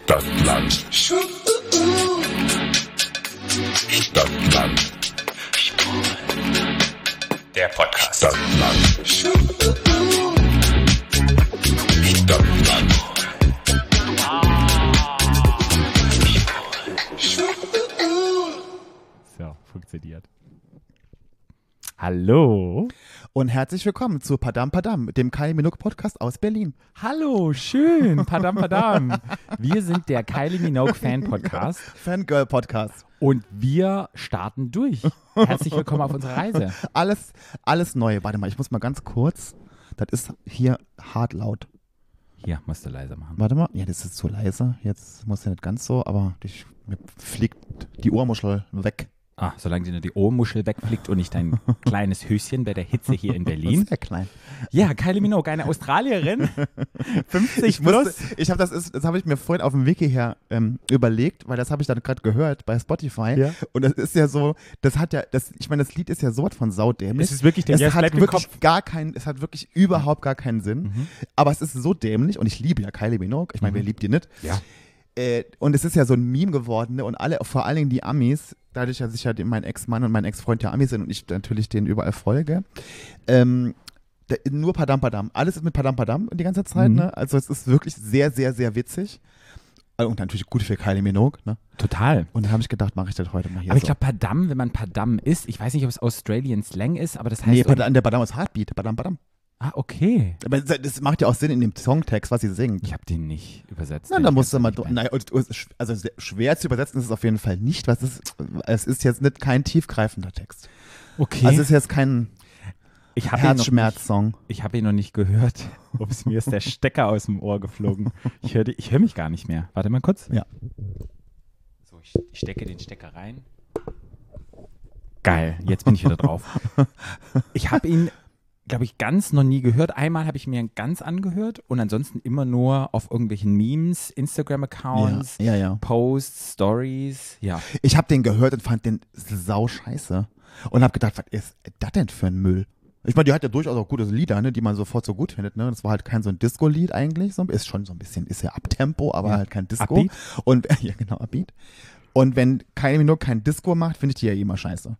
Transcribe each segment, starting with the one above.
Stadtland. Stadtland. Der Podcast. Stadtland. Stadtland. So, funktioniert. Hallo. Und herzlich willkommen zu Padam Padam, dem Kai Minogue Podcast aus Berlin. Hallo, schön. Padam, padam. Wir sind der Kylie Minogue Fan Podcast Fangirl Podcast. und wir starten durch. Herzlich willkommen auf unserer Reise. Alles, alles neu. Warte mal, ich muss mal ganz kurz. Das ist hier hart laut. Hier, musst du leiser machen. Warte mal. Ja, das ist zu leise. Jetzt muss ja nicht ganz so, aber ich, mir fliegt die Ohrmuschel weg. Ah, solange dir nur die Ohrmuschel wegfliegt und nicht dein kleines Höschen bei der Hitze hier in Berlin. Sehr klein. Ja, Kylie Minogue, eine Australierin. 50 Ich plus. musste, ich habe das ist, das habe ich mir vorhin auf dem Wiki her ähm, überlegt, weil das habe ich dann gerade gehört bei Spotify. Ja. Und das ist ja so, das hat ja, das, ich meine, das Lied ist ja so was von saudämlich. Es ist wirklich der- es ja, es hat wirklich gar keinen, es hat wirklich überhaupt gar keinen Sinn. Mhm. Aber es ist so dämlich und ich liebe ja Kylie Minogue. Ich meine, wer liebt die nicht? Ja. Äh, und es ist ja so ein Meme geworden ne? und alle, vor allen Dingen die Amis, dadurch, dass ich ja den- mein Ex-Mann und mein Ex-Freund ja Amis sind und ich natürlich denen überall folge, ähm, da, nur Padam Padam. Alles ist mit Padam Padam die ganze Zeit, Mhm. ne? Also es ist wirklich sehr, sehr, sehr witzig. Äh, Und natürlich gut für Kylie Minogue, ne? Total. Und da habe ich gedacht, mache ich das heute mal hier Aber ich so. glaube, Padam, wenn man Padam ist, ich weiß nicht, ob es Australian Slang ist, aber das heißt. nee, Padam, der Padam ist Heartbeat, Padam Padam. Ah, okay. Aber das, macht ja auch Sinn in dem Songtext, was sie singt. Ich habe den nicht übersetzt. Na, wenn da musst du mal, nein, also schwer zu übersetzen ist es auf jeden Fall nicht, was ist, es ist jetzt nicht kein tiefgreifender Text. Okay. Also es ist jetzt kein ich habe ihn, noch nicht- Herzschmerz-Song. ich hab ihn noch nicht gehört. Ups, mir ist der Stecker aus dem Ohr geflogen. Ich höre ich hör mich gar nicht mehr. Warte mal kurz. Ja. So, ich, ich stecke den Stecker rein. Geil, jetzt bin ich wieder drauf. Ich habe ihn, glaube ich, ganz noch nie gehört. Einmal habe ich mir ganz angehört und ansonsten immer nur auf irgendwelchen Memes, Instagram-Accounts, Ja, ja, ja. Posts, Stories. Ja. Ich habe den gehört und fand den sau scheiße. Und habe gedacht, was ist das denn für ein Müll? Ich meine, die hat ja durchaus auch gute Lieder, ne, die man sofort so gut findet. Ne? Das war halt kein so ein Disco-Lied eigentlich. So, ist schon so ein bisschen, ist ja Abtempo, aber halt kein Disco. Upbeat. Und ja, genau, Upbeat. Und wenn Kylie Minogue kein Disco macht, finde ich die ja immer scheiße.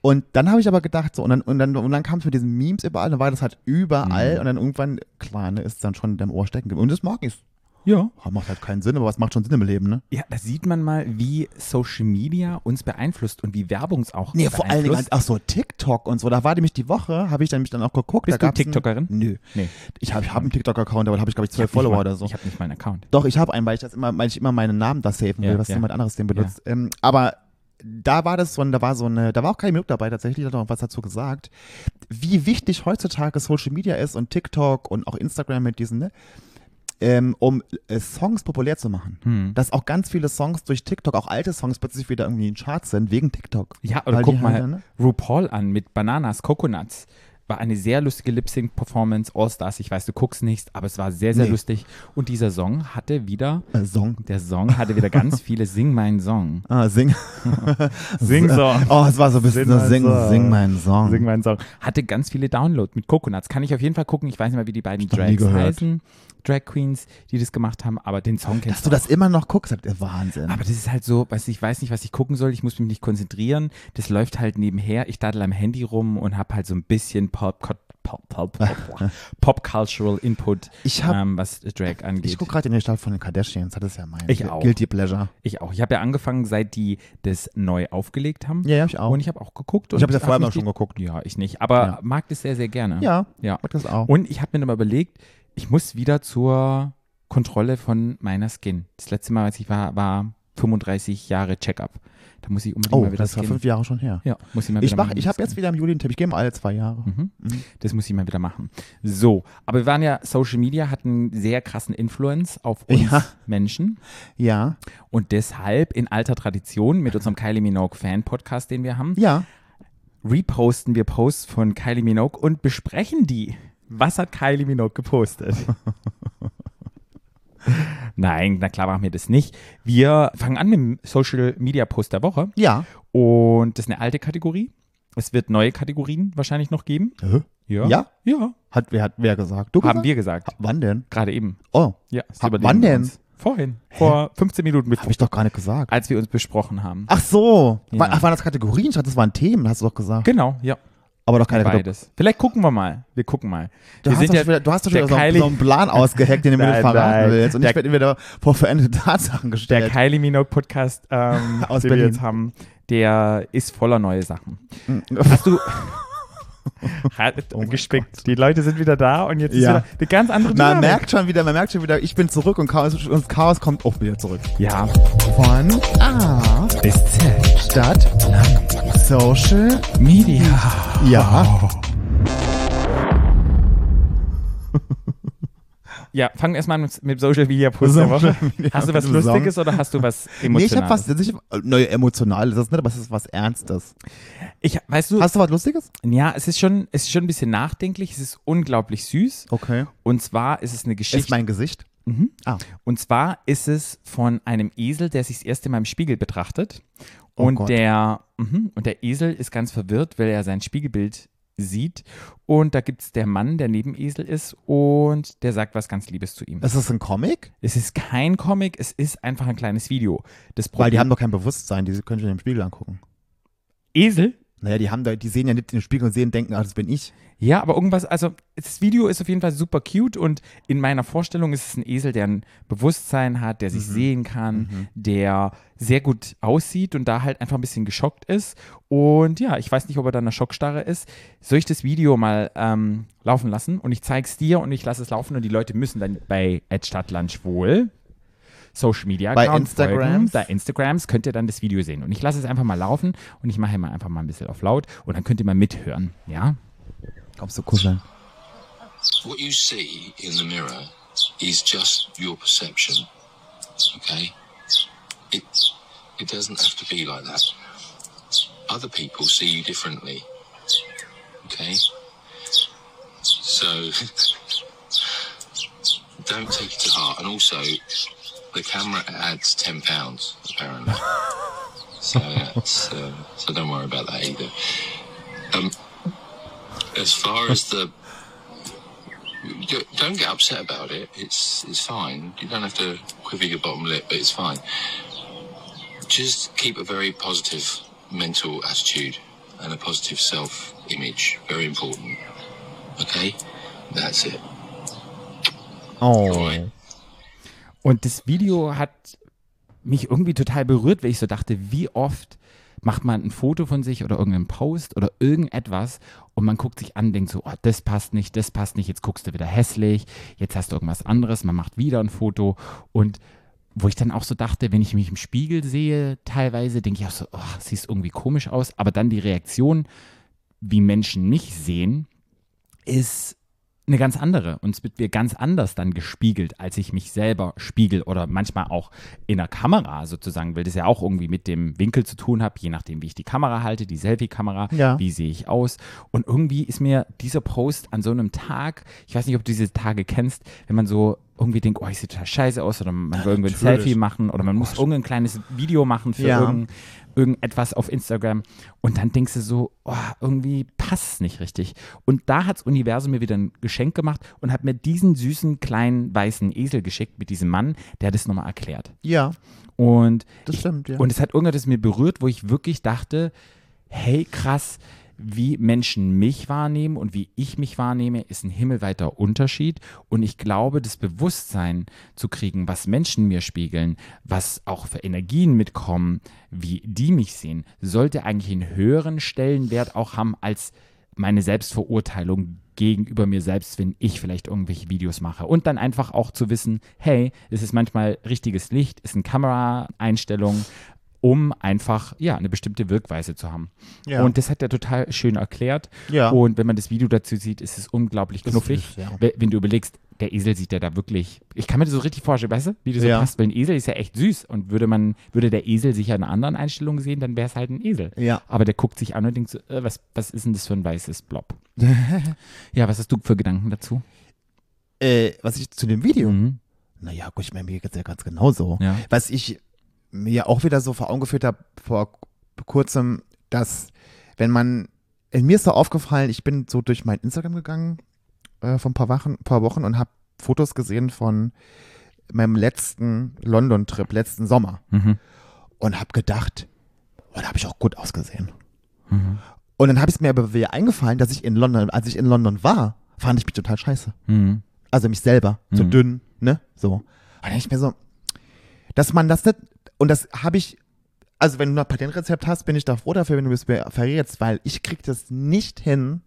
Und dann habe ich aber gedacht, so, und dann, und dann, und dann kam es mit diesen Memes überall, dann war das halt überall Mhm. und dann irgendwann, klar, ne, ist dann schon in deinem Ohr stecken geblieben. Und das mag ich. Ja. Macht halt keinen Sinn, aber was macht schon Sinn im Leben, ne? Ja, da sieht man mal, wie Social Media uns beeinflusst und wie Werbung es auch Nee, vor allen Dingen, beeinflusst. ach so, TikTok und so. Da war nämlich die Woche, habe ich dann mich dann auch geguckt. Bist da du gab's einen- TikTokerin? Nö. Nee. Ich habe ich hab einen TikTok-Account, aber da habe ich, glaube ich, zwölf Follower mal, oder so. Ich habe nicht mal einen Account. Doch, ich habe einen, weil ich das immer, weil ich immer meinen Namen da safen will, Ja, was ja. jemand anderes den benutzt. Ähm, aber da war das so, ein- da war so eine, da war auch kein Minute dabei tatsächlich, hat auch was dazu gesagt, wie wichtig heutzutage Social Media ist und TikTok und auch Instagram mit diesen, ne, ähm, um äh, Songs populär zu machen. Hm. Dass auch ganz viele Songs durch TikTok, auch alte Songs plötzlich wieder irgendwie in Charts sind, wegen TikTok. Ja, oder guck mal halt, ne? RuPaul an mit Bananas, Coconuts. War eine sehr lustige Lip-Sync-Performance, All-Stars. Ich weiß, du guckst nicht, aber es war sehr, sehr Nee. lustig. Und dieser Song hatte wieder, Äh, Song. der Song hatte wieder ganz viele Sing meinen Song. Ah, sing. Sing-Song. Oh, es war so ein bisschen Sing so sing, Song. sing meinen Song. Sing meinen Song. Hatte ganz viele Downloads mit Coconuts. Kann ich auf jeden Fall gucken. Ich weiß nicht mehr, wie die beiden Drags heißen. Drag Queens, die das gemacht haben, aber den Song kennst Dass du das immer noch guckst, das ist Wahnsinn. Aber das ist halt so, weiß ich weiß nicht, was ich gucken soll. Ich muss mich nicht konzentrieren. Das läuft halt nebenher. Ich daddel am Handy rum und habe halt so ein bisschen Pop, Pop, Pop, Pop, Pop Cultural Input, Ich hab- ähm, was Drag angeht. ich gucke gerade in den Start von den Kardashians, das ist ja mein Ich auch. Guilty Pleasure. Ich auch. Ich habe ja angefangen, seit die das neu aufgelegt haben. Ja, ja, ich auch. Und ich habe auch geguckt. Ich habe und vorher mal schon geguckt. Ja, ich nicht. Aber Ja. mag das sehr, sehr gerne. Ja, Ja. mag das auch. Und ich habe mir dann mal überlegt, ich muss wieder zur Kontrolle von meiner Skin. Das letzte Mal, als ich war, war 35 Jahre Check-up. Da muss ich unbedingt oh, mal wieder das war Skin. fünf Jahre schon her. Ja, muss ich mal Ich wieder mach, machen. ich habe jetzt wieder im Juli einen Tipp. Ich gehe mal alle zwei Jahre. Mhm. Mhm. Das muss ich mal wieder machen. So, aber wir waren ja, Social Media hat einen sehr krassen Influence auf uns Ja. Menschen. Ja, Und deshalb in alter Tradition mit unserem Kylie Minogue Fan Podcast, den wir haben, ja. reposten wir Posts von Kylie Minogue und besprechen die. Was hat Kylie Minogue gepostet? Nein, na klar machen wir das nicht. Wir fangen an mit dem Social Media Post der Woche Ja. und das ist eine alte Kategorie. Es wird neue Kategorien wahrscheinlich noch geben. Hä? Ja? Ja? Ja, Hat, wer hat wer gesagt? Du haben gesagt? wir gesagt. Wann denn? Gerade eben. Oh. Ja, Ha, wann denn? uns. Vorhin. Vor 15 Minuten, Habe ich doch gar nicht gesagt. als wir uns besprochen haben. Ach so. Ja. War, ach, waren das Kategorien? Ich dachte, das waren Themen, hast du doch gesagt. Genau, ja. Aber doch keine. Beides. Vielleicht gucken wir mal. Wir gucken mal. Du wir hast, doch schon wieder, du hast doch schon der so, Kylie- so einen Plan ausgeheckt, den du mir verraten willst. Und Der- ich werde wieder vor veränderte Tatsachen Der gestellt. Kylie Minogue Podcast, ähm, Aus den wir jetzt haben, der ist voller neue Sachen. Mhm. Hast du hat Oh mein gespickt. Die Leute sind wieder da und jetzt Ja. ist wieder eine ganz andere Man Dynamik. merkt schon wieder, man merkt schon wieder, ich bin zurück und Chaos, und Chaos kommt auch wieder zurück. Ja. Von A Bis Z. Stadt Social Media. Ja. Ja, fangen wir erstmal an mit, mit Social Media Post der Woche. Media Hast du was. Lustiges oder hast du was Nee, ich habe Emotionales? was, ich, neue emotional ist das nicht, aber es ist was Ernstes. Ich, weißt du, Hast du was Lustiges? ja, es ist schon, es ist schon ein bisschen nachdenklich. Es ist unglaublich süß. Okay. Und zwar ist es eine Geschichte. Ist mein Gesicht? Mhm. Ah. Und zwar ist es von einem Esel, der sich das erste Mal im Spiegel betrachtet. Oh und, Gott. der, mhm, und der Esel ist ganz verwirrt, weil er sein Spiegelbild sieht. Und da gibt es der Mann, der neben Esel ist und der sagt was ganz Liebes zu ihm. Ist das ein Comic? Es ist kein Comic, es ist einfach ein kleines Video. Das Weil die Problem- haben doch kein Bewusstsein, die können schon im Spiegel angucken. Esel? Naja, die haben da, die sehen ja nicht in den Spiegel und sehen, denken, ah, das bin ich. Ja, aber irgendwas, also das Video ist auf jeden Fall super cute und in meiner Vorstellung ist es ein Esel, der ein Bewusstsein hat, der sich sehen kann, der sehr gut aussieht und da halt einfach ein bisschen geschockt ist. Und ja, ich weiß nicht, ob er da in einer Schockstarre ist. Soll ich das Video mal ähm, laufen lassen und ich zeige es dir und ich lasse es laufen und die Leute müssen dann bei Stadtland wohl Social Media Bei Account Instagrams? folgen. Bei Instagrams könnt ihr dann das Video sehen. Und ich lasse es einfach mal laufen und ich mache mal einfach mal ein bisschen auf laut und dann könnt ihr mal mithören. Ja? Kommst du kuscheln? What you see in the mirror is just your perception. Okay? It, it doesn't have to be like that. Other people see you differently. Okay? So, don't take it to heart. And also, the camera adds £10, apparently. So, that's, uh, so don't worry about that either. Um, as far as the don't get upset about it. It's it's fine. You don't have to quiver your bottom lip, but it's fine. Just keep a very positive mental attitude and a positive self-image. Very important. Okay, that's it. Oh. Und das Video hat mich irgendwie total berührt, weil ich so dachte, wie oft macht man ein Foto von sich oder irgendeinen Post oder irgendetwas und man guckt sich an, denkt so, oh, das passt nicht, das passt nicht, jetzt guckst du wieder hässlich, jetzt hast du irgendwas anderes, man macht wieder ein Foto. Und wo ich dann auch so dachte, wenn ich mich im Spiegel sehe, teilweise denke ich auch so, oh, siehst irgendwie komisch aus, aber dann die Reaktion, wie Menschen mich sehen, ist eine ganz andere. Und es wird mir ganz anders dann gespiegelt, als ich mich selber spiegel oder manchmal auch in der Kamera sozusagen, weil das ja auch irgendwie mit dem Winkel zu tun hat, je nachdem, wie ich die Kamera halte, die Selfie-Kamera, Ja. wie sehe ich aus. Und irgendwie ist mir dieser Post an so einem Tag, ich weiß nicht, ob du diese Tage kennst, wenn man so irgendwie denkt, oh, ich sehe total scheiße aus oder man will irgendwie ein. Selfie machen oder man muss irgendein kleines Video machen für Ja. irgendein, irgendetwas auf Instagram und dann denkst du so, oh, irgendwie passt es nicht richtig. Und da hat das Universum mir wieder ein Geschenk gemacht und hat mir diesen süßen kleinen weißen Esel geschickt mit diesem Mann, der das nochmal erklärt. Ja, Und das stimmt, ja. und es hat irgendetwas mir berührt, wo ich wirklich dachte, hey krass, wie Menschen mich wahrnehmen und wie ich mich wahrnehme, ist ein himmelweiter Unterschied. Und ich glaube, das Bewusstsein zu kriegen, was Menschen mir spiegeln, was auch für Energien mitkommen, wie die mich sehen, sollte eigentlich einen höheren Stellenwert auch haben als meine Selbstverurteilung gegenüber mir selbst, wenn ich vielleicht irgendwelche Videos mache. Und dann einfach auch zu wissen, hey, es ist manchmal richtiges Licht, ist eine Kameraeinstellung, um einfach ja eine bestimmte Wirkweise zu haben. Ja. Und das hat er total schön erklärt. Ja. Und wenn man das Video dazu sieht, ist es unglaublich Das knuffig. ist, ja. We- Wenn du überlegst, der Esel sieht ja da wirklich, ich kann mir das so richtig vorstellen, weißt du, wie du so Ja. passt, weil ein Esel ist ja echt süß und würde man, würde der Esel sich ja in einer anderen Einstellung sehen, dann wäre es halt ein Esel. Ja. Aber der guckt sich an und denkt so, äh, was, was ist denn das für ein weißes Blob? ja, was hast du für Gedanken dazu? Äh, was ich zu dem Video? Mhm. Naja, gut, ich meine, mir geht's ja ganz genauso. Ja. Was ich mir auch wieder so vor Augen geführt habe vor kurzem, dass wenn man, äh, mir ist so aufgefallen, ich bin so durch mein Instagram gegangen äh, vor ein paar Wochen, paar Wochen und habe Fotos gesehen von meinem letzten London-Trip, letzten Sommer. Mhm. Und habe gedacht, oh, da habe ich auch gut ausgesehen. Mhm. Und dann habe ich mir aber wieder eingefallen, dass ich in London, als ich in London war, fand ich mich total scheiße. Mhm. Also mich selber, so Mhm. dünn, ne? So. Und dann ich mir so, dass man das nicht, und das habe ich, also wenn du ein Patentrezept hast, bin ich da froh dafür, wenn du es mir verrätst, weil ich krieg das nicht hin,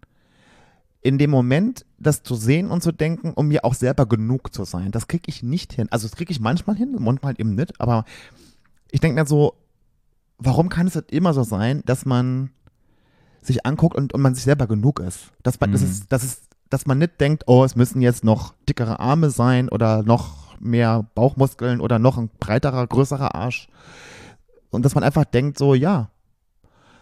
in dem Moment das zu sehen und zu denken, um mir auch selber genug zu sein. Das krieg ich nicht hin. Also das krieg ich manchmal hin, manchmal eben nicht, aber ich denke mir so, warum kann es nicht immer so sein, dass man sich anguckt und, und man sich selber genug ist? Dass man, das Mhm. ist, das ist, dass man nicht denkt, oh, es müssen jetzt noch dickere Arme sein oder noch mehr Bauchmuskeln oder noch ein breiterer, größerer Arsch. Und dass man einfach denkt, so, ja,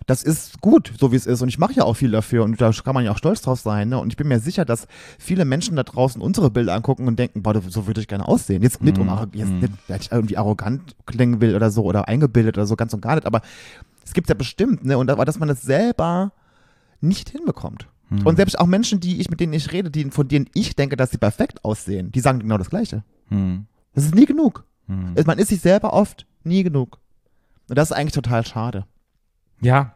das ist gut, so wie es ist. Und ich mache ja auch viel dafür und da kann man ja auch stolz drauf sein. Ne? Und ich bin mir sicher, dass viele Menschen da draußen unsere Bilder angucken und denken, boah, so würde ich gerne aussehen. Jetzt nicht, um Mhm. arro- jetzt Mhm. nicht, weil ich irgendwie arrogant klingen will oder so oder eingebildet oder so, ganz und gar nicht. Aber es gibt ja bestimmt, ne? Und aber dass man das selber nicht hinbekommt. Mhm. Und selbst auch Menschen, die ich, mit denen ich rede, die, von denen ich denke, dass sie perfekt aussehen, die sagen genau das Gleiche. Mhm. Das ist nie genug. Mhm. Man ist sich selber oft nie genug. Und das ist eigentlich total schade. Ja,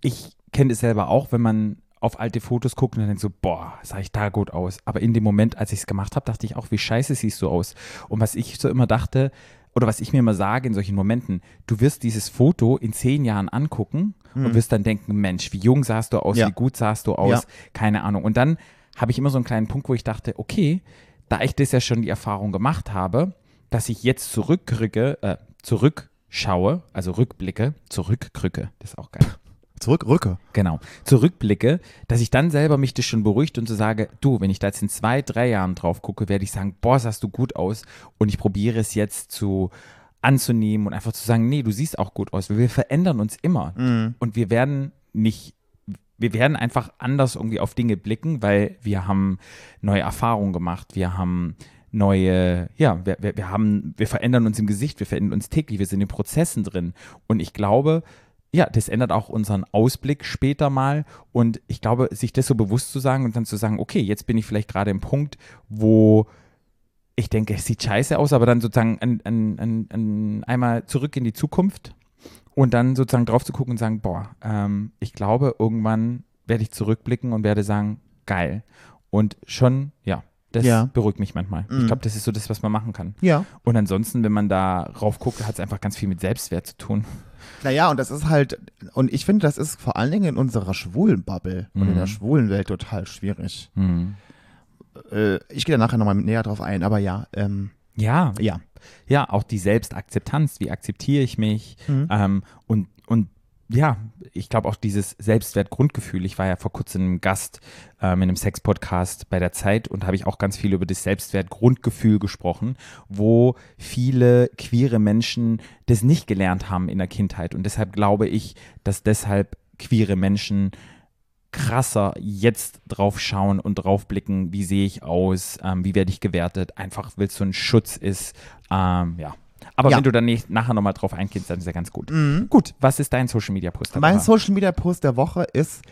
ich kenne es selber auch, wenn man auf alte Fotos guckt und dann denkt so, boah, sah ich da gut aus. Aber in dem Moment, als ich es gemacht habe, dachte ich auch, wie scheiße siehst du aus. Und was ich so immer dachte, oder was ich mir immer sage in solchen Momenten, du wirst dieses Foto in zehn Jahren angucken und wirst dann denken, Mensch, wie jung sahst du aus, Ja. wie gut sahst du aus, Ja. keine Ahnung. Und dann habe ich immer so einen kleinen Punkt, wo ich dachte, okay, da ich das ja schon die Erfahrung gemacht habe, dass ich jetzt zurückrücke, äh, zurückschaue, also rückblicke, zurückkrücke, das ist auch geil. Zurück, Rücke. Genau. Zurückblicke, dass ich dann selber mich das schon beruhigt und so sage, du, wenn ich da jetzt in zwei, drei Jahren drauf gucke, werde ich sagen, boah, sahst du gut aus und ich probiere es jetzt zu anzunehmen und einfach zu sagen, nee, du siehst auch gut aus. Wir verändern uns immer Mhm. und wir werden nicht, wir werden einfach anders irgendwie auf Dinge blicken, weil wir haben neue Erfahrungen gemacht, wir haben neue, ja, wir, wir, wir haben, wir verändern uns im Gesicht, wir verändern uns täglich, wir sind in Prozessen drin und ich glaube, ja, das ändert auch unseren Ausblick später mal. Und ich glaube, sich das so bewusst zu sagen und dann zu sagen, okay, jetzt bin ich vielleicht gerade im Punkt, wo ich denke, es sieht scheiße aus, aber dann sozusagen an, an, an, einmal zurück in die Zukunft und dann sozusagen drauf zu gucken und sagen, boah, ähm, ich glaube, irgendwann werde ich zurückblicken und werde sagen, geil. Und schon, ja, das Ja. beruhigt mich manchmal. Ich Mhm. glaube, das ist so das, was man machen kann. Ja. Und ansonsten, wenn man da rauf guckt, hat es einfach ganz viel mit Selbstwert zu tun. Naja, und das ist halt, und ich finde, das ist vor allen Dingen in unserer schwulen Bubble und in der Mhm. schwulen Welt total schwierig. Mhm. Äh, ich gehe da nachher nochmal näher drauf ein, aber ja, ähm, Ja, ja. ja, auch die Selbstakzeptanz, wie akzeptiere ich mich Mhm. ähm, und, und ja, ich glaube auch dieses Selbstwertgrundgefühl. Ich war ja vor kurzem Gast ähm, in einem Sex-Podcast bei der Zeit und habe ich auch ganz viel über das Selbstwertgrundgefühl gesprochen, wo viele queere Menschen das nicht gelernt haben in der Kindheit. Und deshalb glaube ich, dass deshalb queere Menschen krasser jetzt drauf schauen und drauf blicken, wie sehe ich aus, ähm, wie werde ich gewertet, einfach weil es so ein Schutz ist. Ähm, ja. Aber Ja. wenn du dann nicht, nachher nochmal drauf eingehst, dann ist ja ganz gut. Mhm. Gut, was ist dein Social Media Post? Mein Social Media Post der Woche ist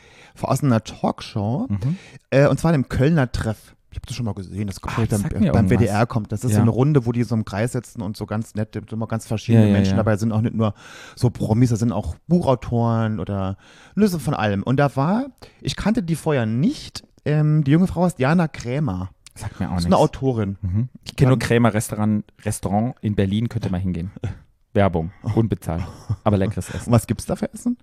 aus einer Talkshow, Mhm. äh, und zwar dem Kölner Treff. Ich habe das schon mal gesehen, das kommt gleich das beim, beim irgendwas. WDR kommt. Das ist Ja. so eine Runde, wo die so im Kreis sitzen und so ganz nett, sind immer ganz verschiedene Ja, Menschen dabei, sind auch nicht nur so Promis, da sind auch Buchautoren oder Löse von allem. Und da war, ich kannte die vorher nicht, ähm, die junge Frau ist Jana Krämer. Sagt mir auch Das ist nichts. eine Autorin. Mhm. Ich kenne nur Krämer Restaurant, Restaurant in Berlin, könnte mal hingehen. Werbung, unbezahlt, aber leckeres Essen. Und was gibt's da für Essen?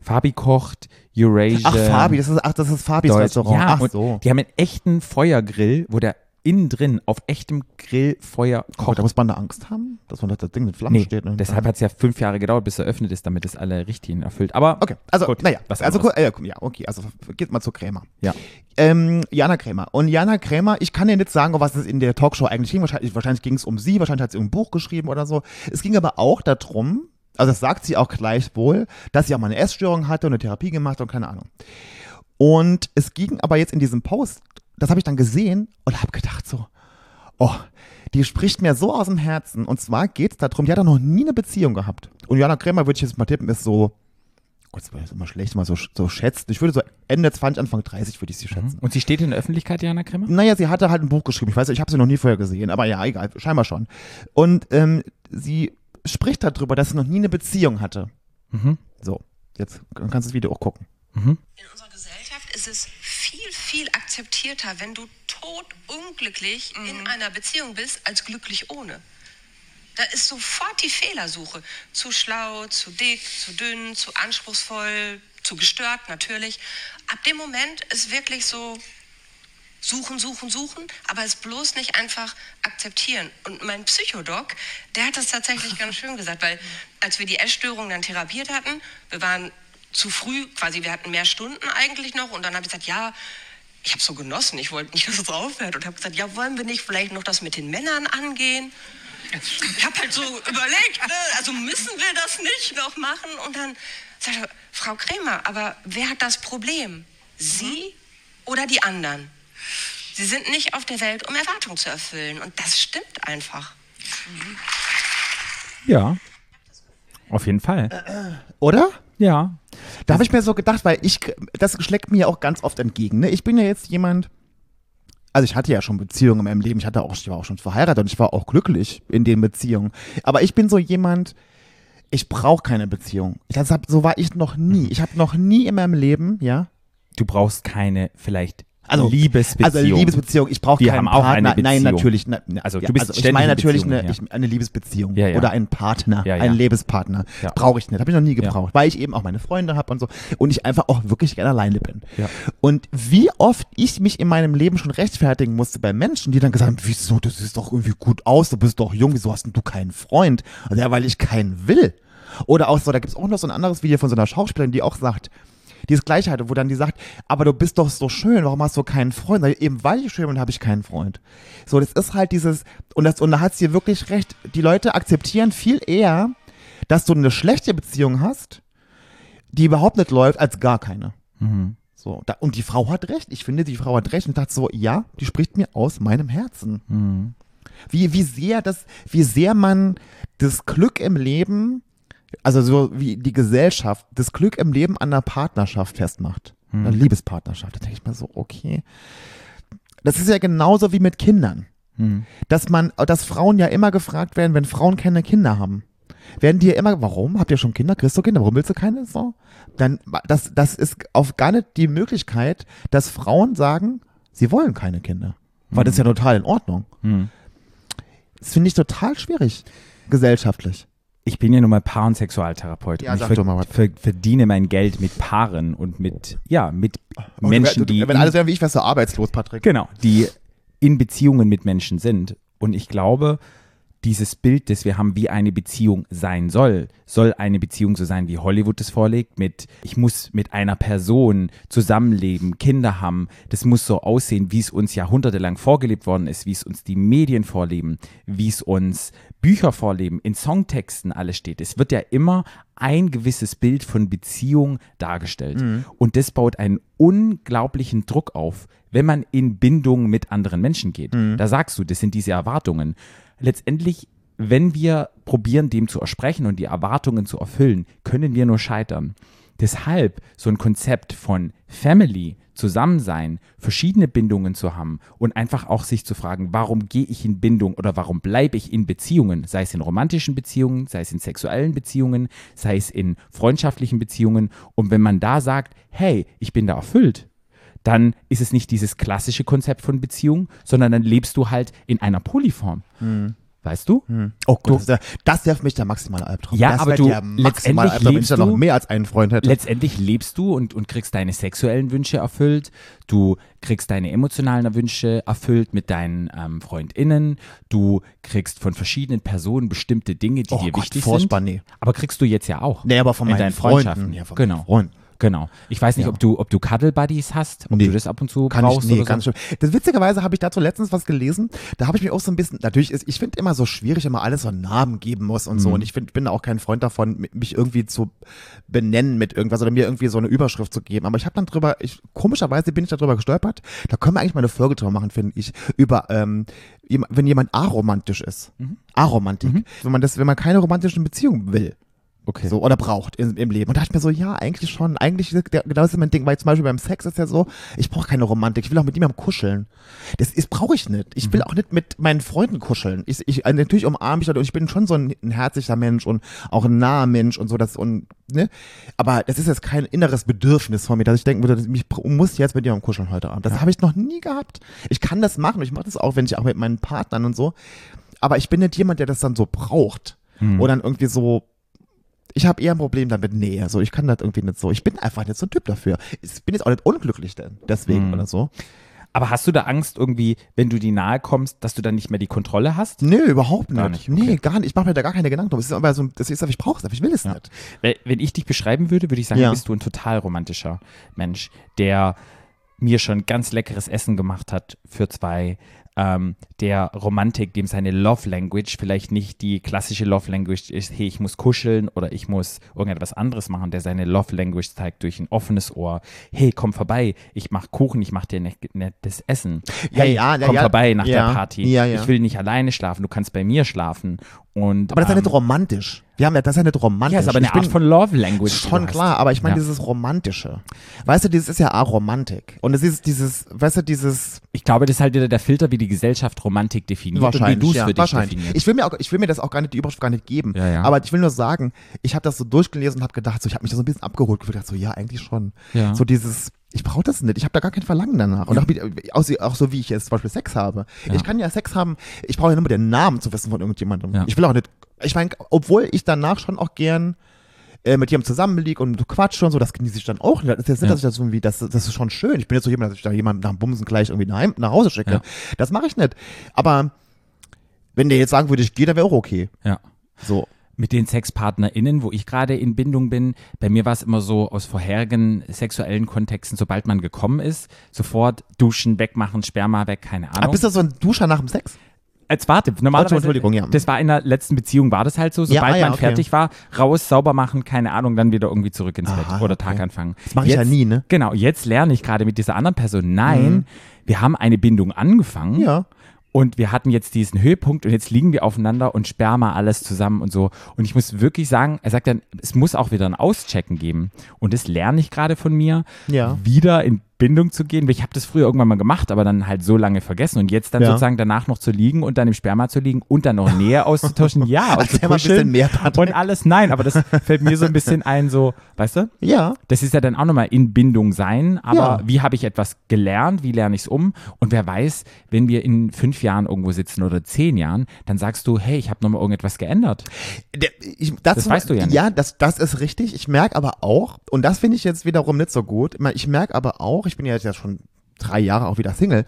Fabi kocht, Eurasia. Ach, Fabi, das ist, ach, das ist Fabis Deutsch. Restaurant. Ja, ach so. die haben einen echten Feuergrill, wo der innen drin auf echtem Grillfeuer kocht. da muss man da Angst haben, dass man das Ding mit Flammen Nee, steht. und- deshalb hat es ja fünf Jahre gedauert, bis er eröffnet ist, damit es alle Richtlinien erfüllt. Aber Okay, also, Gut, naja, was also, gu- äh, ja, okay, also geht mal zu Krämer. Ja. Ähm, Jana Krämer. Und Jana Krämer, ich kann dir nicht sagen, um was es in der Talkshow eigentlich ging. Wahrscheinlich, wahrscheinlich ging es um sie, wahrscheinlich hat sie ein Buch geschrieben oder so. Es ging aber auch darum, also das sagt sie auch gleich wohl, dass sie auch mal eine Essstörung hatte und eine Therapie gemacht und keine Ahnung. Und es ging aber jetzt in diesem Post, das habe ich dann gesehen und habe gedacht so, oh, die spricht mir so aus dem Herzen. Und zwar geht es darum, die hat auch noch nie eine Beziehung gehabt. Und Jana Krämer, würde ich jetzt mal tippen, ist so Gott, das ist immer schlecht, mal so, so schätzt. Ich würde so Ende 20, Anfang 30 würde ich sie schätzen. Und sie steht in der Öffentlichkeit, Jana Krimmer? Naja, sie hatte halt ein Buch geschrieben. Ich weiß, ich habe sie noch nie vorher gesehen, aber ja, egal, scheinbar schon. Und ähm, sie spricht darüber, dass sie noch nie eine Beziehung hatte. Mhm. So, jetzt kannst du das Video auch gucken. Mhm. In unserer Gesellschaft ist es viel, viel akzeptierter, wenn du totunglücklich in einer Beziehung bist, als glücklich ohne. Da ist sofort die Fehlersuche. Zu schlau, zu dick, zu dünn, zu anspruchsvoll, zu gestört natürlich. Ab dem Moment ist wirklich so suchen, suchen, suchen, aber es bloß nicht einfach akzeptieren. Und mein Psychodoc, der hat das tatsächlich ganz schön gesagt, weil als wir die Essstörung dann therapiert hatten, wir waren zu früh, quasi wir hatten mehr Stunden eigentlich noch und dann habe ich gesagt, ja, ich habe so genossen, ich wollte nicht, dass es aufhört und habe gesagt, ja, wollen wir nicht vielleicht noch das mit den Männern angehen? Ich habe halt so überlegt, ne? also müssen wir das nicht noch machen? Und dann sagte Frau Krämer, aber wer hat das Problem? Sie oder die anderen? Sie sind nicht auf der Welt, um Erwartungen zu erfüllen. Und das stimmt einfach. Ja. Auf jeden Fall. Oder? Ja. Da habe ich mir so gedacht, weil ich, das schlägt mir auch ganz oft entgegen. Ne? Ich bin ja jetzt jemand, also ich hatte ja schon Beziehungen in meinem Leben, ich hatte auch, ich war auch schon verheiratet und ich war auch glücklich in den Beziehungen. Aber ich bin so jemand, ich brauche keine Beziehung. Das hab, so war ich noch nie. Ich habe noch nie in meinem Leben, ja, Du brauchst keine vielleicht also Liebesbeziehung. Also Liebesbeziehung. Ich brauche Wir keinen haben auch Partner. eine Nein, Beziehung. natürlich. Na, Also, ja, du bist ich ständig meine in natürlich eine, ja. ich, eine Liebesbeziehung Ja, ja. oder einen Partner, Ja, ja. einen Lebenspartner. Ja. Brauche ich nicht. Habe ich noch nie gebraucht, weil ich eben auch meine Freunde habe und so und ich einfach auch wirklich gerne alleine bin. Ja. Und wie oft ich mich in meinem Leben schon rechtfertigen musste bei Menschen, die dann gesagt haben, wieso, das sieht doch irgendwie gut aus, du bist doch jung, wieso hast denn du keinen Freund? Also ja, weil ich keinen will. Oder auch so, da gibt es auch noch so ein anderes Video von so einer Schauspielerin, die auch sagt, die das gleiche hatte, wo dann die sagt, aber du bist doch so schön, warum hast du keinen Freund? Ich, Eben weil ich schön bin, habe ich keinen Freund. So, das ist halt dieses, und, das, und da hat sie wirklich recht, die Leute akzeptieren viel eher, dass du eine schlechte Beziehung hast, die überhaupt nicht läuft, als gar keine. Mhm. So, da, und die Frau hat recht. Ich finde, die Frau hat recht und dachte so, ja, die spricht mir aus meinem Herzen. Mhm. Wie, wie sehr das, wie sehr man das Glück im Leben, also so wie die Gesellschaft, das Glück im Leben an der Partnerschaft festmacht. Einer Liebespartnerschaft. Da denke ich mal so, okay. Das ist ja genauso wie mit Kindern. Mhm. Dass man, dass Frauen ja immer gefragt werden, wenn Frauen keine Kinder haben. Werden die ja immer, warum? Habt ihr schon Kinder? Kriegst du Kinder? Warum willst du keine? So. Dann, das, das ist auf gar nicht die Möglichkeit, dass Frauen sagen, sie wollen keine Kinder. Weil das ist ja total in Ordnung. Mhm. Das finde ich total schwierig, gesellschaftlich. Ich bin ja nun mal Paar- und Sexualtherapeut. Ja, und ich was. ver verdiene mein Geld mit Paaren und mit, ja, mit Und Menschen, die. Wenn alles wäre wie ich, wärst du arbeitslos, Patrick. Genau, die in Beziehungen mit Menschen sind. Und ich glaube, dieses Bild, das wir haben, wie eine Beziehung sein soll, soll eine Beziehung so sein, wie Hollywood es vorlegt, mit ich muss mit einer Person zusammenleben, Kinder haben. Das muss so aussehen, wie es uns jahrhundertelang vorgelebt worden ist, wie es uns die Medien vorleben, wie es uns Bücher vorleben, in Songtexten alles steht. Es wird ja immer ein gewisses Bild von Beziehung dargestellt. Und das baut einen unglaublichen Druck auf, wenn man in Bindung mit anderen Menschen geht. Da sagst du, das sind diese Erwartungen. Letztendlich, wenn wir probieren, dem zu ersprechen und die Erwartungen zu erfüllen, können wir nur scheitern. Deshalb so ein Konzept von Family, Zusammensein, verschiedene Bindungen zu haben und einfach auch sich zu fragen, warum gehe ich in Bindung oder warum bleibe ich in Beziehungen, sei es in romantischen Beziehungen, sei es in sexuellen Beziehungen, sei es in freundschaftlichen Beziehungen. Und wenn man da sagt, hey, ich bin da erfüllt, dann ist es nicht dieses klassische Konzept von Beziehung, sondern dann lebst du halt in einer Polyform. Weißt du? Oh Gott, das, ja- das wäre für mich der maximale Albtraum. Ja, das aber du- der maximale letztendlich Albtraum, wenn ich da noch du- mehr als einen Freund hätte. Letztendlich lebst du und, und kriegst deine sexuellen Wünsche erfüllt, du kriegst deine emotionalen Wünsche erfüllt mit deinen ähm, FreundInnen, du kriegst von verschiedenen Personen bestimmte Dinge, die Oh dir Gott, wichtig sind. nee. Aber kriegst du jetzt ja auch. Nee, aber von in meinen Freunden. Freundschaften. Ja, von genau. Freunden. Genau. Ich weiß nicht, Ja. ob du, ob du Cuddle Buddies hast, ob Nee. du das ab und zu Kann brauchst ich, nee, oder ganz so. schön. Das witzigerweise habe ich dazu letztens was gelesen. Da habe ich mich auch so ein bisschen, natürlich ist, ich finde immer so schwierig, immer alles so einen Namen geben muss und Mhm. so. Und ich find, bin auch kein Freund davon, mi- mich irgendwie zu benennen mit irgendwas oder mir irgendwie so eine Überschrift zu geben. Aber ich habe dann drüber, ich, komischerweise bin ich darüber gestolpert. Da können wir eigentlich mal eine Folge drüber machen, finde ich, über, ähm, wenn jemand aromantisch ist. Mhm. Aromantik. Wenn man das, wenn man keine romantischen Beziehungen will. Okay. So, oder braucht im, im Leben. Und da dachte ich mir so, ja, eigentlich schon. Eigentlich, genau das ist mein Ding, weil zum Beispiel beim Sex ist ja so, ich brauche keine Romantik. Ich will auch mit niemandem kuscheln. Das ist, brauche ich nicht. Ich Mhm. will auch nicht mit meinen Freunden kuscheln. Ich, ich, äh, natürlich umarme ich Leute und ich bin schon so ein, ein herzlicher Mensch und auch ein naher Mensch und so, das, und, ne. Aber das ist jetzt kein inneres Bedürfnis von mir, dass ich denken würde, ich muss jetzt mit jemandem kuscheln heute Abend. Das habe ich noch nie gehabt. Ich kann das machen. Ich mache das auch, wenn ich auch mit meinen Partnern und so. Aber ich bin nicht jemand, der das dann so braucht. Mhm. Oder dann irgendwie so, ich habe eher ein Problem damit Nähe. So, ich kann das irgendwie nicht so. Ich bin einfach nicht so ein Typ dafür. Ich bin jetzt auch nicht unglücklich denn, deswegen Mhm. oder so. Aber hast du da Angst irgendwie, wenn du die nahe kommst, dass du dann nicht mehr die Kontrolle hast? Nö, überhaupt nicht. Gar nicht, Nee, okay. gar nicht. Ich mache mir da gar keine Gedanken drum. Es ist aber so, das ist, ich brauche es, aber ich will es Ja. nicht. Wenn ich dich beschreiben würde, würde ich sagen, Ja. bist du ein total romantischer Mensch, der mir schon ganz leckeres Essen gemacht hat für zwei, ähm, der Romantik, dem seine Love Language vielleicht nicht die klassische Love Language ist, hey, ich muss kuscheln oder ich muss irgendetwas anderes machen, der seine Love Language zeigt durch ein offenes Ohr. Hey, komm vorbei, ich mach Kuchen, ich mach dir ne- nettes Essen. Hey, ja, ja, komm ja. vorbei nach der Party. Ich will nicht alleine schlafen, du kannst bei mir schlafen. Und, Aber das ist ja ähm, nicht romantisch. Wir haben ja, das ist ja nicht romantisch. ja, ist aber eine Ich bin- Art von Love Language. Schon klar, aber ich meine Ja. dieses Romantische. Weißt du, dieses ist ja Aromantik. Und es ist dieses, weißt du, dieses Ich glaube, das ist halt wieder der Filter, wie die Gesellschaft Romantik definiert und wie du es ja, für dich wahrscheinlich. definierst. Ich will mir auch, ich will mir das auch gar nicht, die Überschrift gar nicht geben. Ja, ja. Aber ich will nur sagen, ich habe das so durchgelesen und habe gedacht, so, ich habe mich da so ein bisschen abgeholt gefühlt, so, ja, eigentlich schon. Ja. So dieses, ich brauche das nicht, ich habe da gar kein Verlangen danach. Und auch so, wie ich jetzt zum Beispiel Sex habe. Ja. Ich kann ja Sex haben, ich brauche ja nur den Namen zu wissen von irgendjemandem. Ja. Ich will auch nicht, ich meine, obwohl ich danach schon auch gern äh, mit jemandem zusammenliege und quatsche und so, das genieße ich dann auch. Das ist jetzt nicht, Ja. dass ich das irgendwie, das, das ist schon schön. Ich bin jetzt so jemand, dass ich da jemanden nach dem Bumsen gleich irgendwie nach, nach Hause schicke. Ja. Das mache ich nicht. Aber wenn der jetzt sagen würde, ich gehe, dann wäre auch okay. Ja. So. Mit den SexpartnerInnen, wo ich gerade in Bindung bin, bei mir war es immer so aus vorherigen sexuellen Kontexten, sobald man gekommen ist, sofort duschen, wegmachen, Sperma weg, keine Aber Ahnung. bist du so ein Duscher nach dem Sex? Als warte, normalerweise, Entschuldigung, ja. das war in der letzten Beziehung, war das halt so, sobald ah, ja, man okay. fertig war, raus, sauber machen, keine Ahnung, dann wieder irgendwie zurück ins Aha, Bett oder okay. Tag anfangen. Das mache ich ja nie, ne? Genau, jetzt lerne ich gerade mit dieser anderen Person, nein, Mhm. wir haben eine Bindung angefangen. Ja. Und wir hatten jetzt diesen Höhepunkt und jetzt liegen wir aufeinander und Sperma alles zusammen und so. Und ich muss wirklich sagen, er sagt dann, es muss auch wieder ein Auschecken geben. Und das lerne ich gerade von mir, Ja. wieder in Bindung zu gehen. Ich habe das früher irgendwann mal gemacht, aber dann halt so lange vergessen. Und jetzt dann Ja. sozusagen danach noch zu liegen und dann im Sperma zu liegen und dann noch Nähe auszutauschen. Ja, und zu kuscheln mehr, Patrick. und alles. Nein, aber das fällt mir so ein bisschen ein, so, weißt du? Ja. Das ist ja dann auch nochmal in Bindung sein, aber Ja. wie habe ich etwas gelernt, wie lerne ich es um? Und wer weiß, wenn wir in fünf Jahren irgendwo sitzen oder zehn Jahren, dann sagst du, hey, ich habe nochmal irgendetwas geändert. Der, ich, das, Das weißt du ja nicht. Ja, das, das ist richtig. Ich merke aber auch, und das finde ich jetzt wiederum nicht so gut, ich merke aber auch, ich bin ja jetzt ja schon drei Jahre auch wieder Single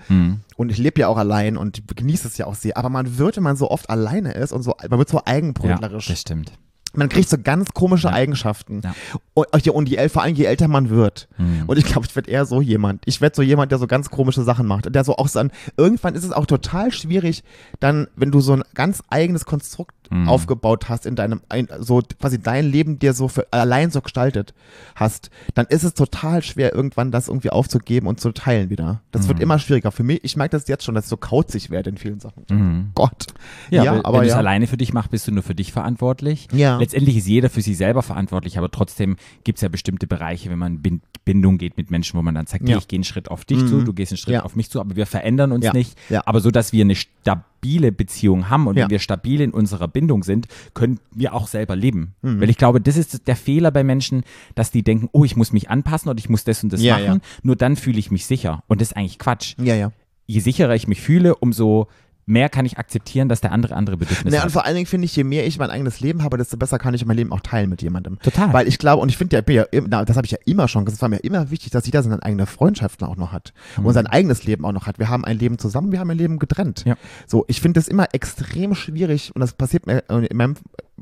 und ich lebe ja auch allein und genieße es ja auch sehr, aber man wird, wenn man so oft alleine ist und so, man wird so Ja, eigenbrötlerisch. das stimmt. man kriegt so ganz komische Ja. Eigenschaften. Ja. Und, und je, vor allem je älter man wird. Mhm. Und ich glaube, ich werde eher so jemand. Ich werde so jemand, der so ganz komische Sachen macht. Und der so auch so an, irgendwann ist es auch total schwierig, dann, wenn du so ein ganz eigenes Konstrukt Mhm. aufgebaut hast in deinem, ein, so quasi dein Leben dir so für, allein so gestaltet hast, dann ist es total schwer, irgendwann das irgendwie aufzugeben und zu teilen wieder. Das Mhm. wird immer schwieriger. Für mich, ich merke das jetzt schon, dass ich so kauzig werde in vielen Sachen. Gott. Mhm. Ja, weil, aber wenn du es ja. alleine für dich machst, bist du nur für dich verantwortlich. Ja. Letztendlich ist jeder für sich selber verantwortlich, aber trotzdem gibt es ja bestimmte Bereiche, wenn man in Bindung geht mit Menschen, wo man dann sagt, Ja. ich gehe einen Schritt auf dich zu, du gehst einen Schritt Ja. auf mich zu, aber wir verändern uns Ja. nicht. Ja. Aber so, dass wir eine stabile Beziehung haben und Ja. wenn wir stabil in unserer Bindung sind, können wir auch selber leben. Mhm. Weil ich glaube, das ist der Fehler bei Menschen, dass die denken, oh, ich muss mich anpassen oder ich muss das und das Ja, machen, ja. nur dann fühle ich mich sicher. Und das ist eigentlich Quatsch. Ja, ja. Je sicherer ich mich fühle, umso mehr kann ich akzeptieren, dass der andere andere Bedürfnisse und hat. vor allen Dingen finde ich, je mehr ich mein eigenes Leben habe, desto besser kann ich mein Leben auch teilen mit jemandem. Total. Weil ich glaube, und ich finde, ja, na, das habe ich ja immer schon es war mir immer wichtig, dass jeder seine eigene Freundschaften auch noch hat und sein eigenes Leben auch noch hat. Wir haben ein Leben zusammen, wir haben ein Leben getrennt. Ja. So, ich finde es immer extrem schwierig und das passiert mir äh, in meinem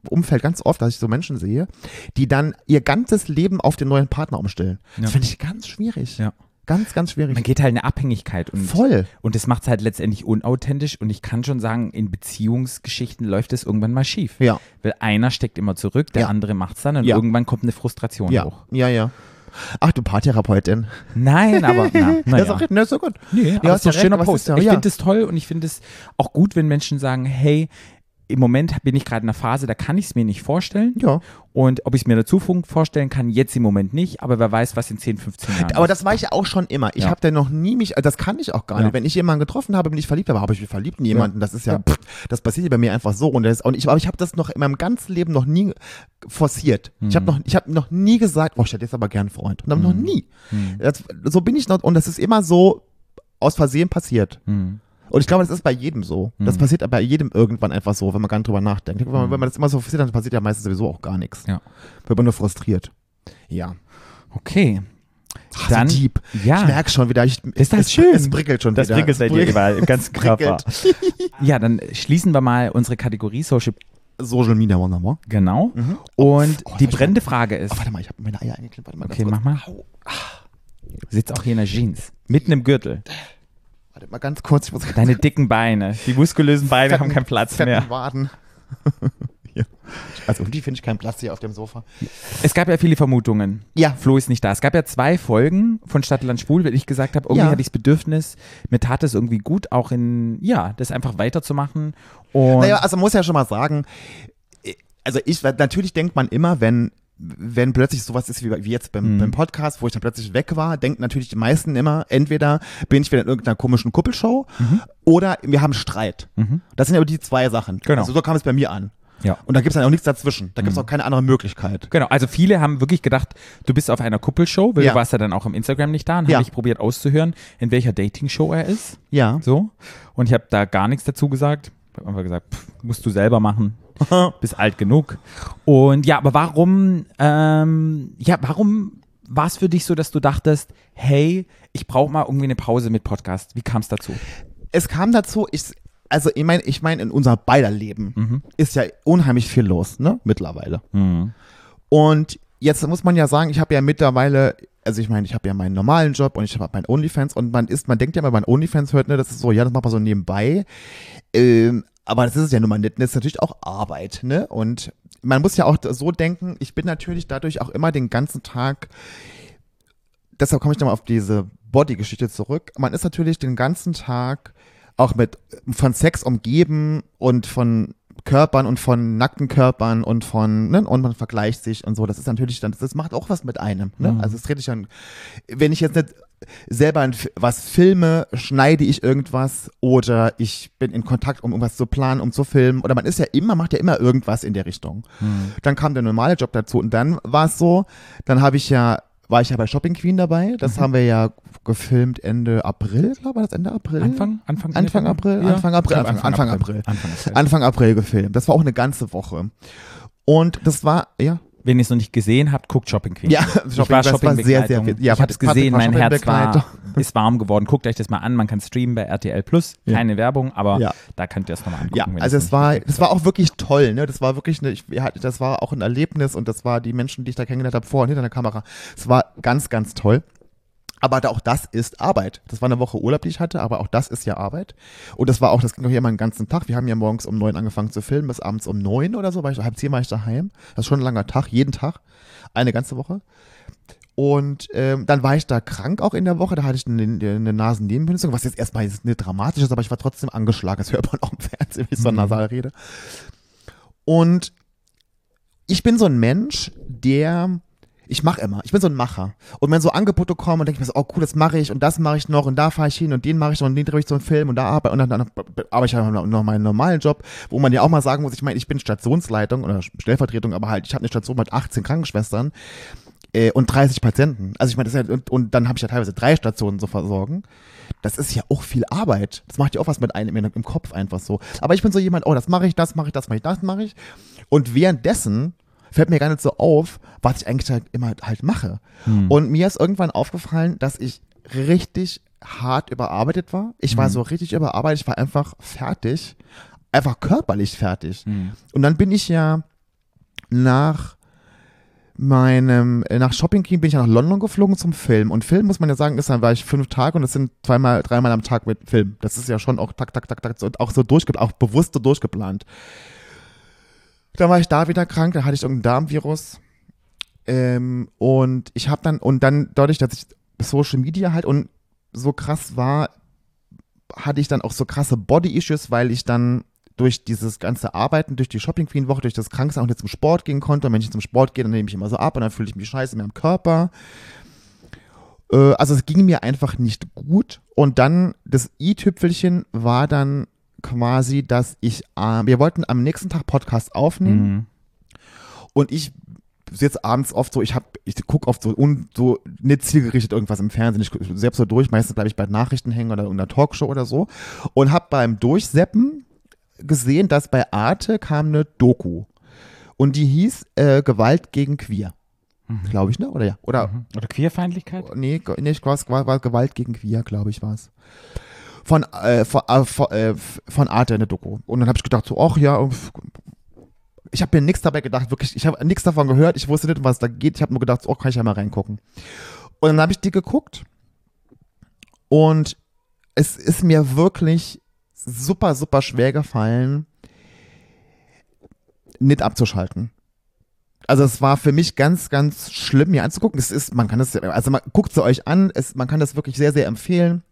Umfeld ganz oft, dass ich so Menschen sehe, die dann ihr ganzes Leben auf den neuen Partner umstellen. Das Ja. finde ich ganz schwierig. Ja. Ganz, ganz schwierig. Man geht halt eine Abhängigkeit und Voll. Und das macht es halt letztendlich unauthentisch und ich kann schon sagen, in Beziehungsgeschichten läuft es irgendwann mal schief. Ja. Weil einer steckt immer zurück, der Ja. andere macht es dann und Ja. irgendwann kommt eine Frustration Ja, hoch. ja, ja. Ach, du Paartherapeutin. Nein, aber na, na Das ist ja. auch, ne, ist doch gut. Nee, Ja, aber ist ein schöner recht, es Post. ist ja- ich finde es toll und ich finde es auch gut, wenn Menschen sagen, hey, im Moment bin ich gerade in einer Phase, da kann ich es mir nicht vorstellen. Ja. Und ob ich es mir in der Zukunft vorstellen kann, jetzt im Moment nicht, aber wer weiß, was in 10, 15 Jahren Aber ist. das war ich ja auch schon immer. Ich Ja. habe da noch nie mich, also das kann ich auch gar Ja. nicht. Wenn ich jemanden getroffen habe, bin ich verliebt, aber habe ich mich verliebt in jemanden. Das ist ja, pff, das passiert ja bei mir einfach so. Und das, und ich, aber ich habe das noch in meinem ganzen Leben noch nie forciert. Ich Mhm. habe noch, ich habe noch nie gesagt, oh, ich hätte jetzt aber gern einen Freund. Und dann Mhm. noch nie. Das, so bin ich noch, und das ist immer so aus Versehen passiert. Mhm. Und ich glaube, das ist bei jedem so. Das passiert bei jedem irgendwann einfach so, wenn man gar nicht drüber nachdenkt. Wenn, man, wenn man das immer so forciert, dann passiert ja meistens sowieso auch gar nichts. Ja. Wird man nur frustriert. Ja. Okay. Ach, Dann- so deep. ja. Ich merke schon wieder. Ich, Ist das es, schön? Es prickelt schon Das wieder. prickelt bei Es dir überall im ganzen Körper. prickelt. Ja, dann schließen wir mal unsere Kategorie Social. Social Media Wonderbar. Genau. Und Oh, die das war brennende Frage ist, Oh, warte mal, ich habe meine Eier eingeklemmt. Warte mal, ganz Okay, mach mal. Au. sitzt auch hier in der Jeans, mitten im Gürtel. Warte mal ganz kurz. Ich muss Deine dicken Beine, die muskulösen Beine haben fetten- keinen Platz mehr. Waden. Also irgendwie finde ich keinen Platz hier auf dem Sofa. Es gab ja viele Vermutungen. Ja. Flo ist nicht da. Es gab ja zwei Folgen von Stadtland Schwul, wenn ich gesagt habe, irgendwie Ja. hatte ich das Bedürfnis, mir tat es irgendwie gut, auch in, ja, das einfach weiterzumachen. Und Naja, also muss ja schon mal sagen, äh, also ich, natürlich denkt man immer, wenn wenn plötzlich sowas ist wie, wie jetzt beim, Mhm. beim Podcast, wo ich dann plötzlich weg war, denken natürlich die meisten immer, entweder bin ich wieder in irgendeiner komischen Kuppelshow oder wir haben Streit. Das sind aber die zwei Sachen. Mhm. Genau. Also so kam es bei mir an. Ja. Und da gibt es dann auch nichts dazwischen. Da gibt es Mhm. auch keine andere Möglichkeit. Genau, also viele haben wirklich gedacht, du bist auf einer Kuppelshow, weil Ja. du warst ja dann auch im Instagram nicht da und Ja. habe ich probiert auszuhören, in welcher Dating-Show er ist. Ja. So. Und ich habe da gar nichts dazu gesagt. Ich habe einfach gesagt, pff, musst du selber machen. Bist alt genug. Und ja, aber warum, ähm, ja, warum war es für dich so, dass du dachtest, hey, ich brauche mal irgendwie eine Pause mit Podcast? Wie kam es dazu? Es kam dazu, ich, also ich meine, ich meine, in unser beider Leben Mhm. ist ja unheimlich viel los, ne? Mittlerweile. Und jetzt muss man ja sagen, ich habe ja mittlerweile, also ich meine, ich habe ja meinen normalen Job und ich habe meinen OnlyFans und man ist, man denkt ja, wenn man OnlyFans hört, ne, das ist so, ja, das macht man so nebenbei. Ähm, aber das ist es ja nun mal nicht. Das ist natürlich auch Arbeit, ne? Und man muss ja auch so denken, ich bin natürlich dadurch auch immer den ganzen Tag, deshalb komme ich nochmal auf diese Body-Geschichte zurück. Man ist natürlich den ganzen Tag auch mit von Sex umgeben und von Körpern und von nackten Körpern und von, ne, und man vergleicht sich und so. Das ist natürlich dann, das macht auch was mit einem, ne? Also es dreht sich dann, wenn ich jetzt nicht selber was filme, schneide ich irgendwas oder ich bin in Kontakt, um irgendwas zu planen, um zu filmen oder man ist ja immer, macht ja immer irgendwas in der Richtung. Dann kam der normale Job dazu und dann war es so, dann habe ich ja, war ich ja bei Shopping Queen dabei, das Mhm. haben wir ja gefilmt Ende April, glaube ich, war das Ende April? Anfang? Anfang, Anfang April, Ja. Anfang April, glaub, Anfang, Anfang April. Anfang April. Anfang April gefilmt. Das war auch eine ganze Woche. Und das war, ja, Wenn ihr es noch nicht gesehen habt, guckt Shopping Queen. Ja, ich Shopping- war das war Shopping sehr, sehr viel. Ja, ich habe es gesehen, mein Herz war, ist warm geworden. Guckt euch das mal an, man kann streamen bei RTL Plus, Ja. keine Werbung, aber Ja. da könnt ihr es nochmal angucken. Ja, also es war, das war auch wirklich toll, ne? Das war wirklich eine, ich, das war auch ein Erlebnis und das war die Menschen, die ich da kennengelernt habe, vor und hinter der Kamera. Es war ganz, ganz toll. Aber auch das ist Arbeit. Das war eine Woche Urlaub, die ich hatte, aber auch das ist ja Arbeit. Und das war auch, das ging auch hier mal einen ganzen Tag. Wir haben ja morgens um neun angefangen zu filmen, bis abends um neun oder so, war ich, halb zehn war ich daheim. Das ist schon ein langer Tag, jeden Tag, eine ganze Woche. Und ähm, dann war ich da krank auch in der Woche, da hatte ich eine, eine Nasennebenhöhlung, was jetzt erstmal jetzt nicht dramatisch ist, aber ich war trotzdem angeschlagen. Das hört man auch im Fernsehen, wenn ich so nasal rede. Und ich bin so ein Mensch, der ich mache immer. Ich bin so ein Macher. Und wenn so Angebote kommen und denke ich mir so, oh cool, das mache ich und das mache ich noch und da fahre ich hin und den mache ich noch und den drehe ich so einen Film und da arbeite und dann, arbeite ich halt noch meinen normalen Job, wo man ja auch mal sagen muss, ich meine, ich bin Stationsleitung oder Stellvertretung, aber halt, ich habe eine Station mit 18 Krankenschwestern äh, und 30 Patienten. Also ich meine, das ist ja, und, und dann habe ich ja teilweise drei Stationen zu versorgen. Das ist ja auch viel Arbeit. Das macht ja auch was mit einem im Kopf einfach so. Aber ich bin so jemand, oh, das mache ich, das mache ich, das mache ich, das mache ich. Und währenddessen fällt mir gar nicht so auf, was ich eigentlich halt immer halt mache. Und mir ist irgendwann aufgefallen, dass ich richtig hart überarbeitet war. Ich war so richtig überarbeitet, ich war einfach fertig, einfach körperlich fertig. Und dann bin ich ja nach meinem, äh, nach Shopping King bin ich ja nach London geflogen zum Film. Und Film, muss man ja sagen, ist dann war ich fünf Tage und das sind zweimal, dreimal am Tag mit Film. Das ist ja schon auch tak, tak, tak, tak, so, auch so durchgeplant, auch bewusst so durchgeplant. Dann war ich da wieder krank, da hatte ich irgendein Darmvirus. Ähm, und ich habe dann, und dann dadurch, dass ich Social Media halt und so krass war, hatte ich dann auch so krasse Body-Issues, weil ich dann durch dieses ganze Arbeiten, durch die Shopping Queen Woche, durch das Kranksein auch nicht zum Sport gehen konnte. Und wenn ich zum Sport gehe, dann nehme ich immer so ab und dann fühle ich mich scheiße in meinem Körper. Äh, also es ging mir einfach nicht gut. Und dann das i-Tüpfelchen war dann quasi, dass ich, äh, wir wollten am nächsten Tag Podcast aufnehmen. Mhm. Und ich sitze abends oft so, ich hab, ich gucke oft so, un, so nicht zielgerichtet irgendwas im Fernsehen. Ich selbst so durch, meistens bleibe ich bei Nachrichten hängen oder in einer Talkshow oder so. Und habe beim Durchseppen gesehen, dass bei Arte kam eine Doku. Und die hieß äh, Gewalt gegen Queer. Glaube ich, ne? Oder ja? Oder Mhm. Oder Queerfeindlichkeit? nee, nee, war, war Gewalt gegen Queer, glaube ich, war es. Von, äh, von, äh, von, äh, von Arte eine Doku. Und dann habe ich gedacht, so, ach ja, ich habe mir nichts dabei gedacht, wirklich, ich habe nichts davon gehört, ich wusste nicht, was da geht. Ich habe nur gedacht, oh, kann ich ja mal reingucken. Und dann habe ich die geguckt und es ist mir wirklich super, super schwer gefallen, nicht abzuschalten. Also es war für mich ganz, ganz schlimm, mir anzugucken. Es ist, man kann das, also man guckt sie euch an, es, man kann das wirklich sehr, sehr empfehlen.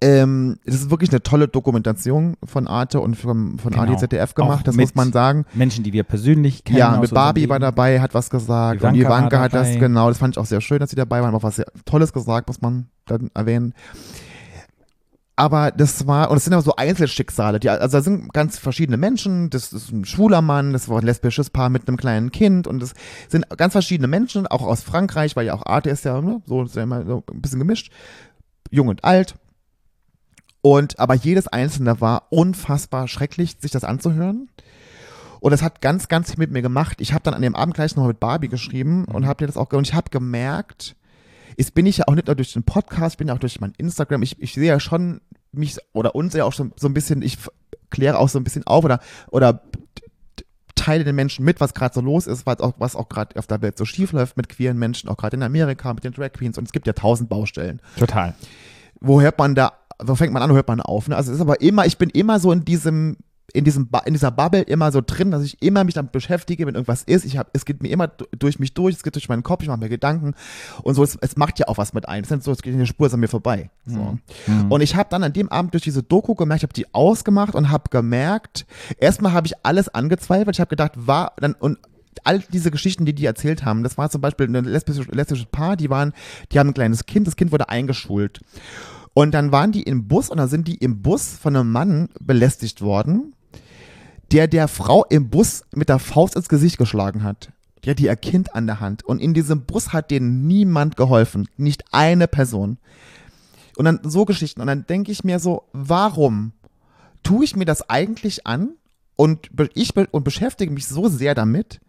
Ähm, es ist wirklich eine tolle Dokumentation von Arte und von, von Genau. ADZDF gemacht, Auch das muss man sagen. Menschen, die wir persönlich kennen. Ja, mit Barbie war dabei, hat was gesagt. Ivanka und Ivanka hat das, genau, das fand ich auch sehr schön, dass sie dabei waren, auch was sehr Tolles gesagt, muss man dann erwähnen. Aber das war, und es sind aber so Einzelschicksale, die, also da sind ganz verschiedene Menschen, das ist ein schwuler Mann, das war ein lesbisches Paar mit einem kleinen Kind und es sind ganz verschiedene Menschen, auch aus Frankreich, weil ja auch Arte ist ja, ne, so ist ja immer so ein bisschen gemischt, jung und alt. Und aber jedes einzelne war unfassbar schrecklich, sich das anzuhören. Und das hat ganz, ganz viel mit mir gemacht. Ich habe dann an dem Abend gleich noch mit Barbie geschrieben und habe dir das auch und ich habe gemerkt, jetzt bin ich ja auch nicht nur durch den Podcast, ich bin ja auch durch mein Instagram. Ich, ich sehe ja schon mich oder uns ja auch schon so ein bisschen, ich kläre auch so ein bisschen auf oder oder teile den Menschen mit, was gerade so los ist, was auch, was auch gerade auf der Welt so schief läuft mit queeren Menschen, auch gerade in Amerika, mit den Drag Queens und es gibt ja tausend Baustellen Total. wo hört man da, wo fängt man an, hört man auf? Ne? Also es ist aber immer, ich bin immer so in diesem, in diesem, in dieser Bubble immer so drin, dass ich immer mich damit beschäftige, wenn irgendwas ist. Ich habe, es geht mir immer durch mich durch, es geht durch meinen Kopf, ich mache mir Gedanken und so. Es, es macht ja auch was mit ein. Es ist so, es geht eine Spur ist an mir vorbei. So. Und ich habe dann an dem Abend durch diese Doku gemerkt, ich habe die ausgemacht und habe gemerkt, erstmal habe ich alles angezweifelt. Ich habe gedacht, war dann und all diese Geschichten, die die erzählt haben, das war zum Beispiel ein lesbisches, lesbisches Paar, die waren, die haben ein kleines Kind, das Kind wurde eingeschult. Und dann waren die im Bus und dann sind die im Bus von einem Mann belästigt worden, der der Frau im Bus mit der Faust ins Gesicht geschlagen hat. Die hat ihr Kind an der Hand. Und in diesem Bus hat denen niemand geholfen. Nicht eine Person. Und dann so Geschichten. Und dann denke ich mir so, warum tue ich mir das eigentlich an? Und ich be und beschäftige mich so sehr damit.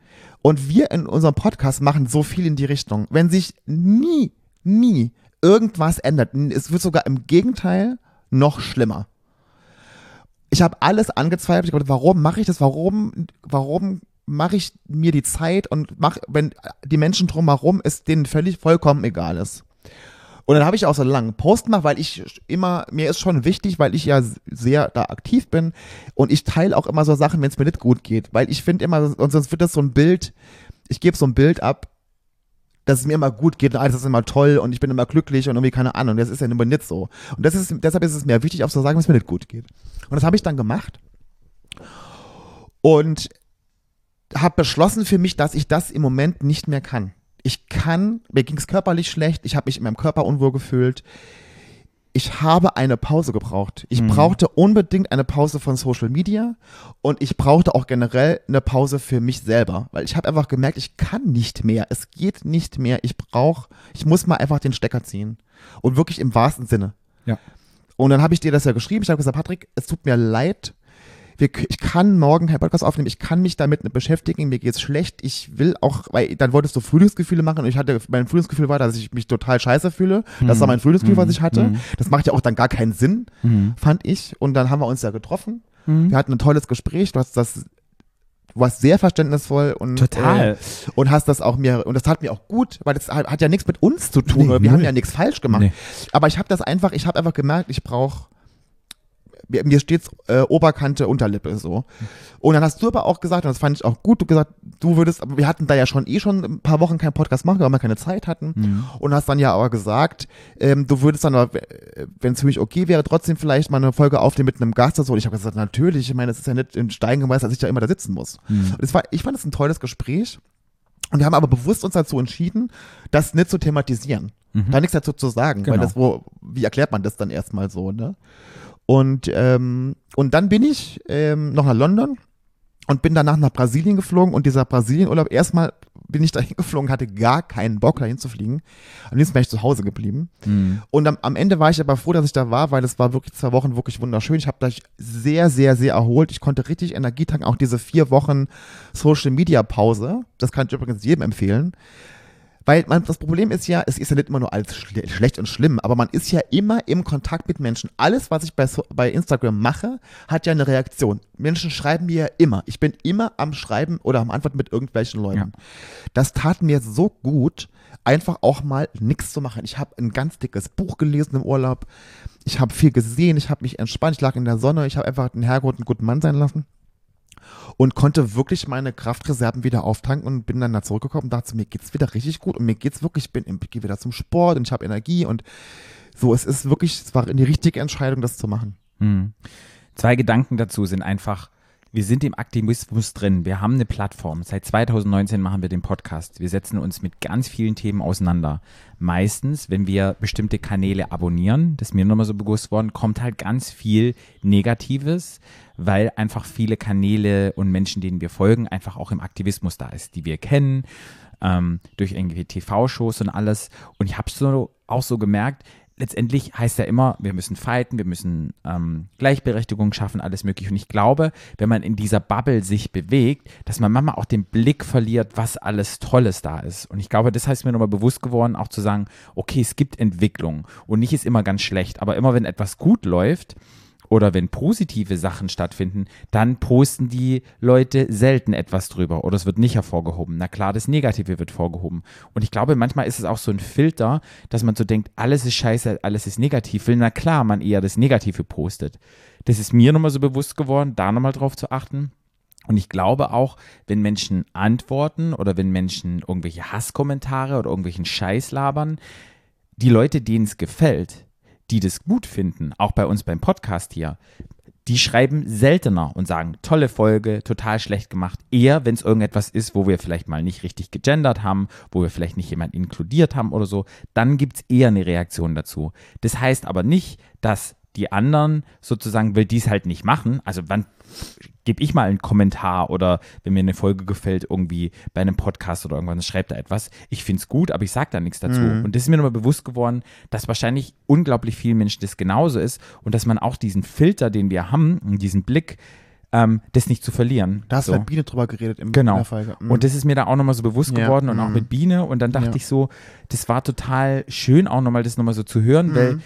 Und wir in unserem Podcast machen so viel in die Richtung. Wenn sich nie, nie irgendwas ändert, es wird sogar im Gegenteil noch schlimmer. Ich habe alles angezweifelt. Ich dachte, warum mache ich das? Warum, warum mache ich mir die Zeit und mach, wenn die Menschen drumherum es denen völlig vollkommen egal ist. Und dann habe ich auch so einen langen Post gemacht, weil ich immer, mir ist schon wichtig, weil ich ja sehr da aktiv bin und ich teile auch immer so Sachen, wenn es mir nicht gut geht, weil ich finde immer, und sonst wird das so ein Bild, ich gebe so ein Bild ab, dass es mir immer gut geht und alles ist immer toll und ich bin immer glücklich und irgendwie keine Ahnung, das ist ja immer nicht so. Und das ist, deshalb ist es mir wichtig, auch zu sagen, es mir nicht gut geht. Und das habe ich dann gemacht und habe beschlossen für mich, dass ich das im Moment nicht mehr kann. Ich kann, mir ging es körperlich schlecht, ich habe mich in meinem Körper unwohl gefühlt. Ich habe eine Pause gebraucht. Ich brauchte unbedingt eine Pause von Social Media und ich brauchte auch generell eine Pause für mich selber, weil ich habe einfach gemerkt, ich kann nicht mehr. Es geht nicht mehr. Ich brauche, ich muss mal einfach den Stecker ziehen und wirklich im wahrsten Sinne. Ja. Und dann habe ich dir das ja geschrieben. Ich habe gesagt, Patrick, es tut mir leid. Wir, ich kann morgen Herr Podcast aufnehmen. Ich kann mich damit beschäftigen. Mir geht's schlecht. Ich will auch, weil dann wolltest du Frühlingsgefühle machen und ich hatte, mein Frühlingsgefühl war, dass ich mich total scheiße fühle. Das war mein Frühlingsgefühl, was ich hatte. Das macht ja auch dann gar keinen Sinn, fand ich. Und dann haben wir uns ja getroffen. Wir hatten ein tolles Gespräch. Du hast das, du warst sehr verständnisvoll und Total. Äh, und hast das auch mir und das tat mir auch gut, weil das hat, hat ja nichts mit uns zu tun Nee, oder wir null. haben ja nichts falsch gemacht. Nee. Aber ich habe das einfach, ich habe einfach gemerkt, ich brauche mir, mir steht's äh, Oberkante, Unterlippe so. Und dann hast du aber auch gesagt, und das fand ich auch gut, du gesagt, du würdest, aber wir hatten da ja schon eh schon ein paar Wochen keinen Podcast machen, weil wir keine Zeit hatten. Mhm. Und hast dann ja aber gesagt, ähm, du würdest dann, wenn es für mich okay wäre, trotzdem vielleicht mal eine Folge aufnehmen mit einem Gast oder so. Und ich habe gesagt, natürlich, ich meine, es ist ja nicht in Stein gemeißelt, dass ich da immer da sitzen muss. Mhm. Und war, ich fand es ein tolles Gespräch. Und wir haben aber bewusst uns dazu entschieden, das nicht zu thematisieren. Da nichts dazu zu sagen, weil Genau. das, wo, wie erklärt man das dann erstmal so, ne? Und, ähm, und dann bin ich ähm, noch nach London und bin danach nach Brasilien geflogen und dieser Brasilienurlaub, erstmal bin ich dahin geflogen, hatte gar keinen Bock dahin zu fliegen. Am liebsten wäre ich zu Hause geblieben. Mhm. Und am, am Ende war ich aber froh, dass ich da war, weil es war wirklich zwei Wochen wirklich wunderschön. Ich habe da sehr, sehr, sehr erholt. Ich konnte richtig Energie tanken. Auch diese vier Wochen Social Media Pause, das kann ich übrigens jedem empfehlen. Weil man, das Problem ist ja, es ist ja nicht immer nur alles schle schlecht und schlimm, aber man ist ja immer im Kontakt mit Menschen. Alles, was ich bei, so bei Instagram mache, hat ja eine Reaktion. Menschen schreiben mir ja immer. Ich bin immer am Schreiben oder am Antworten mit irgendwelchen Leuten. Ja. Das tat mir so gut, einfach auch mal nichts zu machen. Ich habe ein ganz dickes Buch gelesen im Urlaub. Ich habe viel gesehen, ich habe mich entspannt, ich lag in der Sonne, ich habe einfach den Herrgott einen guten Mann sein lassen und konnte wirklich meine Kraftreserven wieder auftanken und bin dann da zurückgekommen und dachte, mir geht's wieder richtig gut und mir geht's wirklich, ich bin, ich gehe wieder zum Sport und ich habe Energie und so, es ist wirklich, es war die richtige Entscheidung, das zu machen. Hm. Zwei Gedanken dazu sind einfach, wir sind im Aktivismus drin. Wir haben eine Plattform. Seit 2019 machen wir den Podcast. Wir setzen uns mit ganz vielen Themen auseinander. Meistens, wenn wir bestimmte Kanäle abonnieren, das ist mir nochmal so bewusst worden, kommt halt ganz viel Negatives, weil einfach viele Kanäle und Menschen, denen wir folgen, einfach auch im Aktivismus da ist, die wir kennen, ähm, durch irgendwie TV-Shows und alles. Und ich habe so auch so gemerkt, letztendlich heißt ja immer, wir müssen fighten, wir müssen ähm, Gleichberechtigung schaffen, alles mögliche. Und ich glaube, wenn man in dieser Bubble sich bewegt, dass man manchmal auch den Blick verliert, was alles Tolles da ist. Und ich glaube, das heißt mir nochmal bewusst geworden, auch zu sagen, okay, es gibt Entwicklung und nicht ist immer ganz schlecht, aber immer wenn etwas gut läuft, oder wenn positive Sachen stattfinden, dann posten die Leute selten etwas drüber oder es wird nicht hervorgehoben. Na klar, das Negative wird vorgehoben. Und ich glaube, manchmal ist es auch so ein Filter, dass man so denkt, alles ist scheiße, alles ist negativ. Will na klar, man eher das Negative postet. Das ist mir nochmal so bewusst geworden, da nochmal drauf zu achten. Und ich glaube auch, wenn Menschen antworten oder wenn Menschen irgendwelche Hasskommentare oder irgendwelchen Scheiß labern, die Leute, denen es gefällt, die das gut finden, auch bei uns beim Podcast hier, die schreiben seltener und sagen, tolle Folge, total schlecht gemacht. Eher, wenn es irgendetwas ist, wo wir vielleicht mal nicht richtig gegendert haben, wo wir vielleicht nicht jemanden inkludiert haben oder so, dann gibt es eher eine Reaktion dazu. Das heißt aber nicht, dass die anderen sozusagen, will dies halt nicht machen. Also wann gebe ich mal einen Kommentar oder wenn mir eine Folge gefällt, irgendwie bei einem Podcast oder irgendwas, schreibt da etwas. Ich finde es gut, aber ich sage da nichts dazu. Und das ist mir nochmal bewusst geworden, dass wahrscheinlich unglaublich vielen Menschen das genauso ist und dass man auch diesen Filter, den wir haben, diesen Blick, ähm, das nicht zu verlieren. Da hast so. du mit Biene drüber geredet im Genau. Folge. Mhm. Und das ist mir da auch nochmal so bewusst Ja, geworden und auch mhm. mit Biene. Und dann dachte Ja. ich so, das war total schön, auch nochmal das nochmal so zu hören, weil Mhm.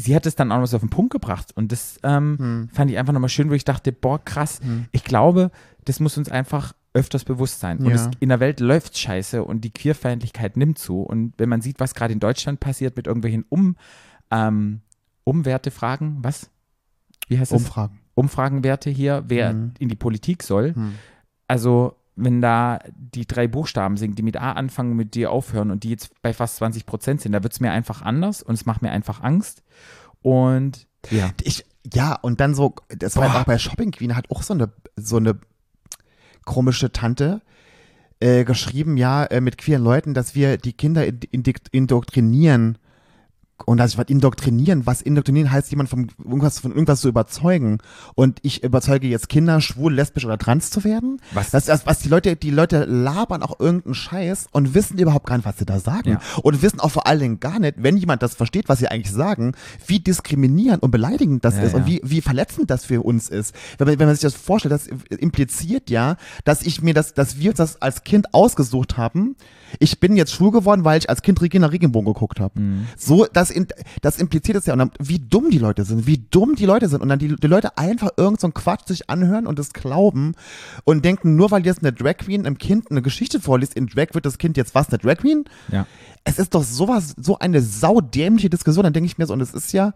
Sie hat es dann auch noch so auf den Punkt gebracht. Und das ähm, Mhm. fand ich einfach nochmal schön, wo ich dachte, boah, krass, ich glaube, das muss uns einfach öfters bewusst sein. Und Ja. es, in der Welt läuft scheiße und die Queerfeindlichkeit nimmt zu. Und wenn man sieht, was gerade in Deutschland passiert mit irgendwelchen um, ähm, Umwertefragen, was? Wie heißt das? Umfragen. Umfragenwerte hier, wer Mhm. in die Politik soll. Hm. Also, wenn da die drei Buchstaben sind, die mit A anfangen und mit D aufhören und die jetzt bei fast 20 Prozent sind, da wird es mir einfach anders und es macht mir einfach Angst. Und ja. Ich, ja, und dann so, das war Boah. auch bei Shopping Queen, hat auch so eine, so eine komische Tante äh, geschrieben, ja, äh, mit queeren Leuten, dass wir die Kinder indoktrinieren. Und dass ich was indoktrinieren, was indoktrinieren heißt, jemand von irgendwas, von irgendwas zu überzeugen. Und ich überzeuge jetzt Kinder, schwul, lesbisch oder trans zu werden. Was- Das, das, was die Leute, die Leute labern auch irgendeinen Scheiß und wissen überhaupt gar nicht, was sie da sagen. Ja. Und wissen auch vor allen Dingen gar nicht, wenn jemand das versteht, was sie eigentlich sagen, wie diskriminierend und beleidigend das Ja, ist und ja. wie, wie verletzend das für uns ist. Wenn man, wenn man sich das vorstellt, das impliziert ja, dass ich mir das, dass wir uns das als Kind ausgesucht haben. Ich bin jetzt schwul geworden, weil ich als Kind Regina Regenbogen geguckt habe. Mhm. So, das, in, das impliziert es ja. Und dann, wie dumm die Leute sind, wie dumm die Leute sind. Und dann die, die Leute einfach irgend so einen Quatsch sich anhören und es glauben und denken, nur weil jetzt eine Drag Queen einem Kind eine Geschichte vorliest, in Drag wird das Kind jetzt was, eine Drag Queen? Ja. es ist doch sowas, so eine saudämliche Diskussion. Dann denke ich mir so, und es ist ja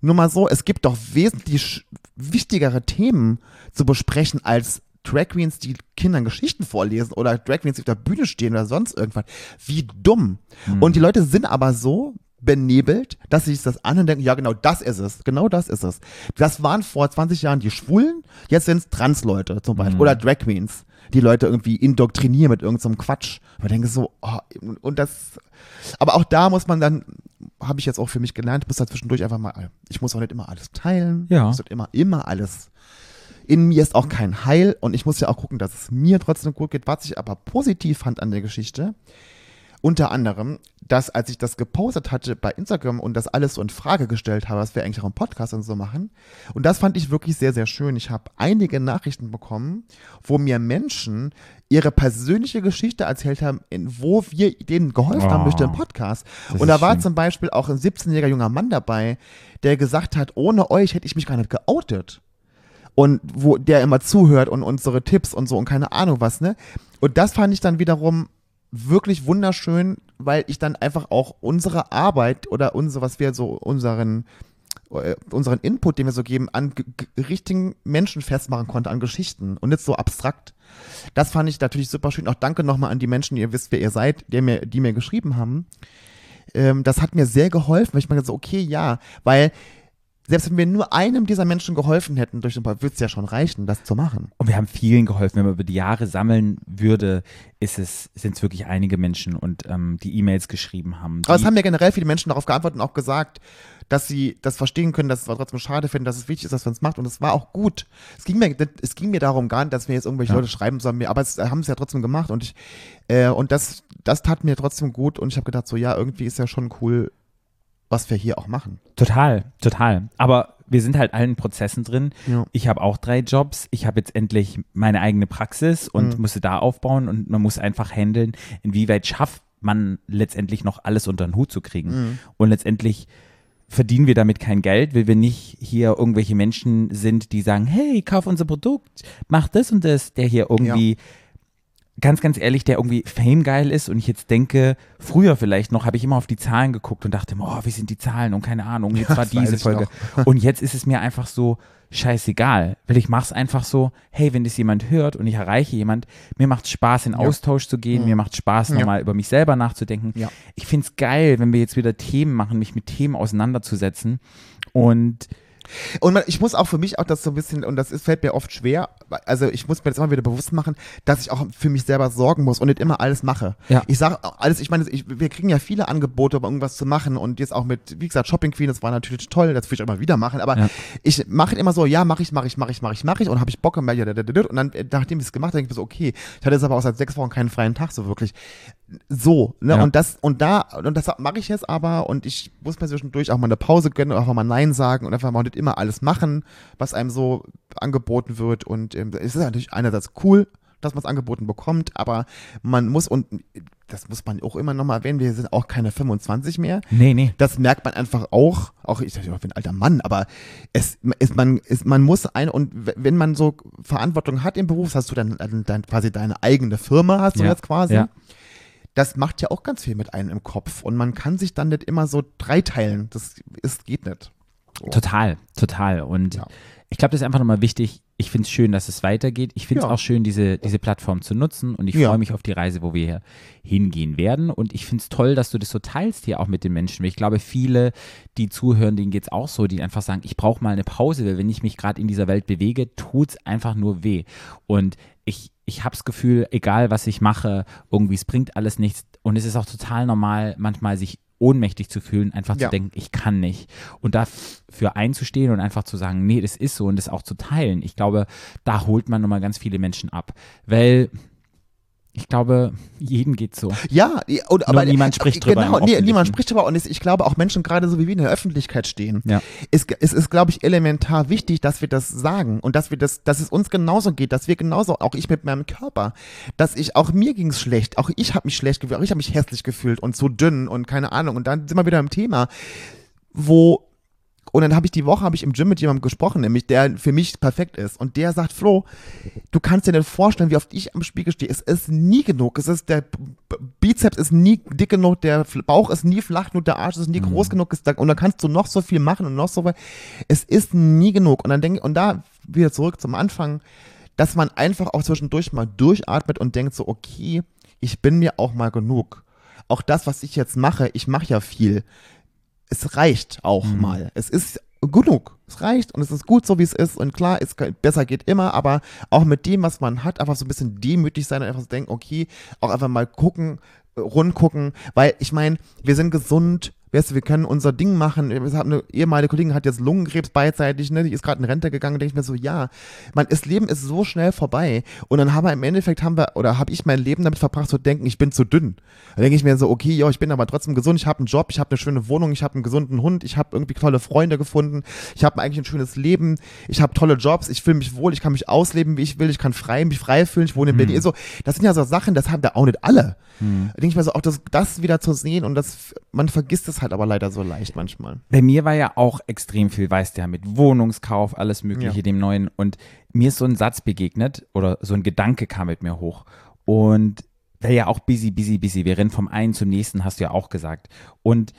nur mal so, es gibt doch wesentlich wichtigere Themen zu besprechen als Drag Queens, die Kindern Geschichten vorlesen oder Drag Queens, die auf der Bühne stehen oder sonst irgendwas. Wie dumm. Und die Leute sind aber so benebelt, dass sie sich das an und denken, ja genau, das ist es. Genau das ist es. Das waren vor 20 Jahren die Schwulen, jetzt sind es Transleute zum Beispiel oder Drag Queens, die Leute irgendwie indoktrinieren mit irgendeinem Quatsch. Und ich denke so, oh, und das, aber auch da muss man dann, habe ich jetzt auch für mich gelernt, muss da zwischendurch einfach mal, ich muss auch nicht immer alles teilen, Ja. ich muss nicht immer, immer alles in mir ist auch kein Heil und ich muss ja auch gucken, dass es mir trotzdem gut geht. Was ich aber positiv fand an der Geschichte, unter anderem, dass als ich das gepostet hatte bei Instagram und das alles so in Frage gestellt habe, was wir eigentlich auch im Podcast und so machen. Und das fand ich wirklich sehr, sehr schön. Ich habe einige Nachrichten bekommen, wo mir Menschen ihre persönliche Geschichte erzählt haben, in, wo wir denen geholfen haben Oh. durch den Podcast. Das Und da war schön. zum Beispiel auch ein 17-jähriger junger Mann dabei, der gesagt hat, ohne euch hätte ich mich gar nicht geoutet und wo der immer zuhört und unsere Tipps und so und keine Ahnung was, ne? Und das fand ich dann wiederum wirklich wunderschön, weil ich dann einfach auch unsere Arbeit oder unsere, was wir so unseren äh, unseren Input, den wir so geben, an richtigen Menschen festmachen konnte, an Geschichten und nicht so abstrakt. Das fand ich natürlich super schön. Auch danke nochmal an die Menschen, ihr wisst, wer ihr seid, die mir, die mir geschrieben haben. Ähm, das hat mir sehr geholfen, weil ich mir so, okay, ja, weil selbst wenn wir nur einem dieser Menschen geholfen hätten durch den Podcast, würde es ja schon reichen, das zu machen. Und wir haben vielen geholfen. Wenn man über die Jahre sammeln würde, ist es, sind es wirklich einige Menschen und ähm, die E-Mails geschrieben haben. Aber es haben ja generell viele Menschen darauf geantwortet und auch gesagt, dass sie das verstehen können, dass es trotzdem schade finden, dass es wichtig ist, dass man es macht. Und es war auch gut. Es ging mir, es ging mir darum gar nicht, dass wir jetzt irgendwelche Ja. Leute schreiben sollen, mir- aber es haben es ja trotzdem gemacht. Und ich, äh, und das, das tat mir trotzdem gut. Und ich habe gedacht, so ja, irgendwie ist ja schon cool, was wir hier auch machen. Total, total. Aber wir sind halt allen Prozessen drin. Ja. Ich habe auch drei Jobs. Ich habe jetzt endlich meine eigene Praxis und Mhm. musste da aufbauen und man muss einfach handeln, inwieweit schafft man letztendlich noch alles unter den Hut zu kriegen. Mhm. Und letztendlich verdienen wir damit kein Geld, weil wir nicht hier irgendwelche Menschen sind, die sagen, hey, kauf unser Produkt, mach das und das, der hier irgendwie ganz, ganz ehrlich, der irgendwie Fame geil ist und ich jetzt denke, früher vielleicht noch, habe ich immer auf die Zahlen geguckt und dachte, oh, wie sind die Zahlen und keine Ahnung, jetzt war das weiß diese Folge. Und jetzt ist es mir einfach so scheißegal, weil ich mache es einfach so, hey, wenn das jemand hört und ich erreiche jemand, mir macht Spaß, in Ja. Austausch zu gehen, mir macht Spaß, Ja. nochmal über mich selber nachzudenken. Ja. Ich finde es geil, wenn wir jetzt wieder Themen machen, mich mit Themen auseinanderzusetzen und Und man, ich muss auch für mich auch das so ein bisschen, und das ist, fällt mir oft schwer, also ich muss mir das immer wieder bewusst machen, dass ich auch für mich selber sorgen muss und nicht immer alles mache. Ja. Ich sage alles, ich meine, ich, wir kriegen ja viele Angebote, um irgendwas zu machen und jetzt auch mit, wie gesagt, Shopping Queen, das war natürlich toll, das will ich auch immer wieder machen, aber Ja. ich mache immer so, ja, mache ich, mache ich, mache ich, mache ich, mache ich und habe ich Bock und dann, nachdem ich es gemacht habe, denke ich mir so, okay, ich hatte jetzt aber auch seit sechs Wochen keinen freien Tag so wirklich. So, ne, Ja. und das, und da, und das mache ich jetzt aber und ich muss mir zwischendurch auch mal eine Pause gönnen und einfach mal Nein sagen und einfach mal nicht immer alles machen, was einem so angeboten wird und ähm, es ist natürlich einerseits cool, dass man es angeboten bekommt, aber man muss und das muss man auch immer nochmal erwähnen, wir sind auch keine 25 mehr. nee, nee. Das merkt man einfach auch, auch ich ich bin ein alter Mann, aber es, es man, es, man muss ein, und wenn man so Verantwortung hat im Beruf, hast du dann, dann, dann quasi deine eigene Firma, hast du Ja, jetzt quasi. ja. Das macht ja auch ganz viel mit einem im Kopf und man kann sich dann nicht immer so dreiteilen. Das ist, geht nicht. Total, total. Und Ja. ich glaube, das ist einfach nochmal wichtig. Ich finde es schön, dass es weitergeht. Ich finde es Ja. auch schön, diese, diese Plattform zu nutzen. Und ich Ja. freue mich auf die Reise, wo wir hier hingehen werden. Und ich finde es toll, dass du das so teilst hier auch mit den Menschen. Ich glaube, viele, die zuhören, denen geht es auch so, die einfach sagen, ich brauche mal eine Pause, weil wenn ich mich gerade in dieser Welt bewege, tut es einfach nur weh. Und ich, ich habe das Gefühl, egal was ich mache, irgendwie, es bringt alles nichts. Und es ist auch total normal, manchmal sich ohnmächtig zu fühlen, einfach Ja. zu denken, ich kann nicht. Und dafür einzustehen und einfach zu sagen, nee, das ist so und das auch zu teilen. Ich glaube, da holt man nochmal ganz viele Menschen ab. Weil ich glaube, jedem geht so. Ja, und, Nur niemand spricht drüber Genau, nee, niemand spricht drüber und ich glaube auch Menschen gerade so wie wir in der Öffentlichkeit stehen. Ja. Es, es ist, glaube ich, elementar wichtig, dass wir das sagen und dass wir das, dass es uns genauso geht, dass wir genauso, auch ich mit meinem Körper, dass ich, auch mir ging's schlecht, auch ich habe mich schlecht gefühlt, auch ich habe mich hässlich gefühlt und so dünn und keine Ahnung und dann sind wir wieder im Thema, wo Und dann habe ich die Woche habe ich im Gym mit jemandem gesprochen, nämlich der für mich perfekt ist. Und der sagt, Flo, du kannst dir nicht vorstellen, wie oft ich am Spiegel stehe. Es ist nie genug. Es ist der Bizeps ist nie dick genug, der Bauch ist nie flach genug, der Arsch ist nie groß genug. Und dann kannst du noch so viel machen und noch so weit. Es ist nie genug. Und dann denke ich, und da wieder zurück zum Anfang, dass man einfach auch zwischendurch mal durchatmet und denkt so, okay, ich bin mir auch mal genug. Auch das, was ich jetzt mache, ich mache ja viel. Es reicht auch mal. Es ist genug. Es reicht und es ist gut so, wie es ist. Und klar, es kann- besser geht immer, aber auch mit dem, was man hat, einfach so ein bisschen demütig sein und einfach so denken, okay, auch einfach mal gucken, äh, rund gucken, weil ich meine, wir sind gesund, weißt du, wir können unser Ding machen. Wir haben eine ehemalige Kollegin hat jetzt Lungenkrebs beidseitig, ne, die ist gerade in Rente gegangen, denke ich mir so, ja, man, das Leben ist so schnell vorbei. Und dann haben wir im Endeffekt haben wir oder habe ich mein Leben damit verbracht zu denken, ich bin zu dünn. Da denke ich mir so, okay, ja, ich bin aber trotzdem gesund, ich habe einen Job, ich habe eine schöne Wohnung, ich habe einen gesunden Hund, ich habe irgendwie tolle Freunde gefunden, ich habe eigentlich ein schönes Leben, ich habe tolle Jobs, ich fühle mich wohl, ich kann mich ausleben, wie ich will, ich kann frei mich frei fühlen, ich wohne in Berlin. So, das sind ja so Sachen, das haben wir auch nicht alle. Da denke ich mir so, auch das, das wieder zu sehen und das, man vergisst es halt aber leider so leicht manchmal. Bei mir war ja auch extrem viel, weißt du ja, mit Wohnungskauf, alles Mögliche, Ja. dem Neuen. Und mir ist so ein Satz begegnet oder so ein Gedanke kam mit mir hoch. Und wäre ja auch busy, busy, busy. Wir rennen vom einen zum nächsten, hast du ja auch gesagt. Und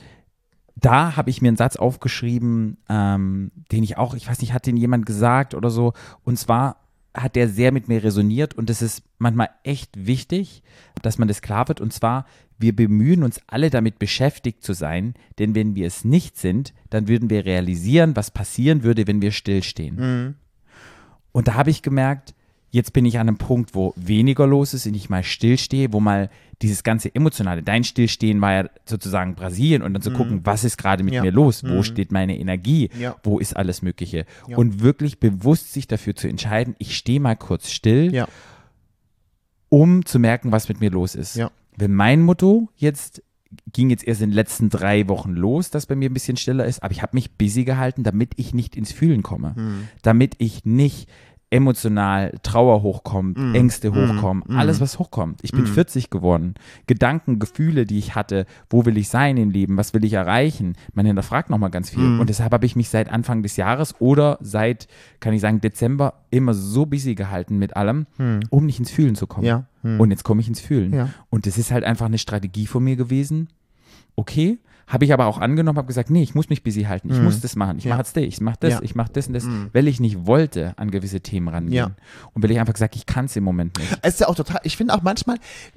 da habe ich mir einen Satz aufgeschrieben, ähm, den ich auch, ich weiß nicht, hat den jemand gesagt oder so. Und zwar hat der sehr mit mir resoniert und es ist manchmal echt wichtig, dass man das klar wird. Und zwar, wir bemühen uns alle damit beschäftigt zu sein, denn wenn wir es nicht sind, dann würden wir realisieren, was passieren würde, wenn wir stillstehen. Und da habe ich gemerkt, jetzt bin ich an einem Punkt, wo weniger los ist und ich mal stillstehe, wo mal dieses ganze Emotionale, dein Stillstehen war ja sozusagen Brasilien und dann zu gucken, was ist gerade mit Mhm. Ja. mir los, wo steht meine Energie, Ja. wo ist alles Mögliche Ja. und wirklich bewusst sich dafür zu entscheiden, ich stehe mal kurz still, um zu merken, was mit mir los ist. Wenn mein Motto jetzt ging jetzt erst in den letzten drei Wochen los, dass bei mir ein bisschen stiller ist, aber ich habe mich busy gehalten, damit ich nicht ins Fühlen komme, Hm. damit ich nicht emotional Trauer hochkommt, Hm. Ängste hochkommen, alles was hochkommt. Ich bin 40 geworden. Gedanken, Gefühle, die ich hatte, wo will ich sein im Leben, was will ich erreichen? Man hinterfragt nochmal ganz viel. Hm. Und deshalb habe ich mich seit Anfang des Jahres oder seit, kann ich sagen, Dezember immer so busy gehalten mit allem, um nicht ins Fühlen zu kommen. Ja. Und jetzt komme ich ins Fühlen. Ja. Und das ist halt einfach eine Strategie von mir gewesen. Okay, habe ich aber auch angenommen, habe gesagt, nee, ich muss mich busy halten, ich muss das machen, ich Mhm. Ja. mache das, ich mache das, Ja. Mhm. ich mache das und das, weil ich nicht wollte an gewisse Themen rangehen. Ja. Und weil ich einfach gesagt, ich kann es im Moment nicht. Es ist ja auch total, ich finde auch manchmal,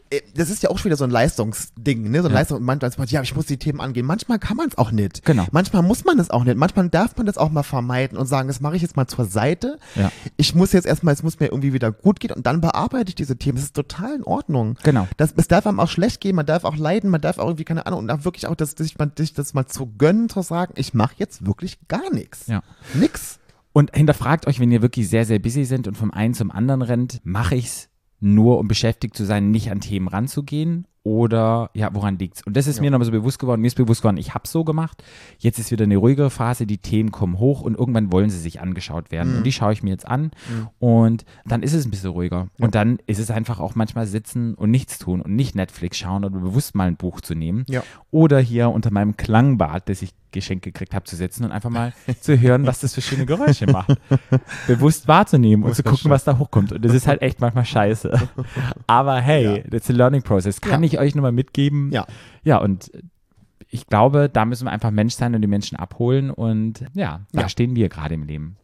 äh, das ist ja auch schon wieder so ein Leistungsding, ne? So ein Ja. Leistung, manchmal sagt ja, ich muss die Themen angehen. Manchmal kann man es auch nicht. Genau. Manchmal muss man es auch nicht. Manchmal darf man das auch mal vermeiden und sagen, das mache ich jetzt mal zur Seite. Ja. Ich muss jetzt erstmal, es muss mir irgendwie wieder gut gehen und dann bearbeite ich diese Themen. Das ist total in Ordnung. Genau. Das, es darf einem auch schlecht gehen, man darf auch leiden, man darf auch irgendwie, keine Ahnung, und auch wirklich auch das, sich mal, sich das mal zu gönnen, zu sagen, ich mache jetzt wirklich gar nichts. Ja. Nix. Und hinterfragt euch, wenn ihr wirklich sehr, sehr busy sind und vom einen zum anderen rennt, mache ich es nur, um beschäftigt zu sein, nicht an Themen ranzugehen? Oder ja, woran liegt's? Und das ist mir nochmal so bewusst geworden. Mir ist bewusst geworden, ich habe so gemacht. Jetzt ist wieder eine ruhigere Phase, die Themen kommen hoch und irgendwann wollen sie sich angeschaut werden. Und die schaue ich mir jetzt an. Und dann ist es ein bisschen ruhiger. Und dann ist es einfach auch manchmal sitzen und nichts tun und nicht Netflix schauen oder bewusst mal ein Buch zu nehmen. Ja. Oder hier unter meinem Klangbad, das ich geschenkt gekriegt habe, zu sitzen und einfach mal zu hören, was das für schöne Geräusche macht. Bewusst wahrzunehmen und zu gucken, was da hochkommt. Und das ist halt echt manchmal scheiße. Aber hey, that's a learning process. Kann Ja. ich euch nur mal mitgeben. Ja. Ja, und ich glaube, da müssen wir einfach Mensch sein und die Menschen abholen. Und ja, da Ja. stehen wir gerade im Leben.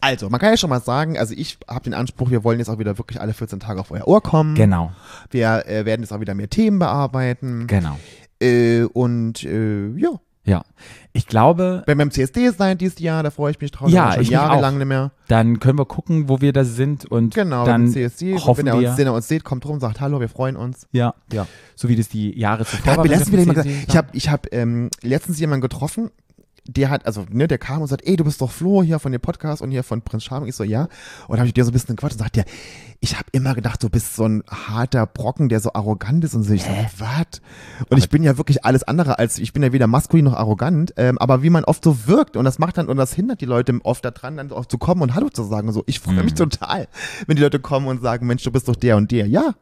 Also, man kann ja schon mal sagen, also ich habe den Anspruch, wir wollen jetzt auch wieder wirklich alle 14 Tage auf euer Ohr kommen. Genau, Wir äh, werden jetzt auch wieder mehr Themen bearbeiten. genau. Äh, und äh, ja, Ja, ich glaube, wenn wir im CSD sein dieses Jahr, da freue ich mich drauf. Ja, ich mich jahrelang nicht mehr. dann können wir gucken, wo wir da sind und Genau, dann im CSD. hoffen wenn, er wir, uns, wenn er uns sieht, kommt rum, sagt Hallo, wir freuen uns. ja, Ja. so wie das die Jahre zuvor Da war, letztens ich habe ich hab, ähm, letztens jemanden getroffen, der hat, also, ne, der kam und sagt, ey, du bist doch Flo hier von dem Podcast und hier von Prinz Charming. Ich so, ja. Und habe ich dir so ein bisschen gequatscht und sagt der, ich habe immer gedacht, du bist so ein harter Brocken, der so arrogant ist und so. Ich so, was? Und ich bin ja wirklich alles andere als, ich bin ja weder maskulin noch arrogant, ähm, aber wie man oft so wirkt und das macht dann, und das hindert die Leute oft daran, dann auch zu kommen und Hallo zu sagen und so. Ich freue mich total, wenn die Leute kommen und sagen, Mensch, du bist doch der und der. Ja.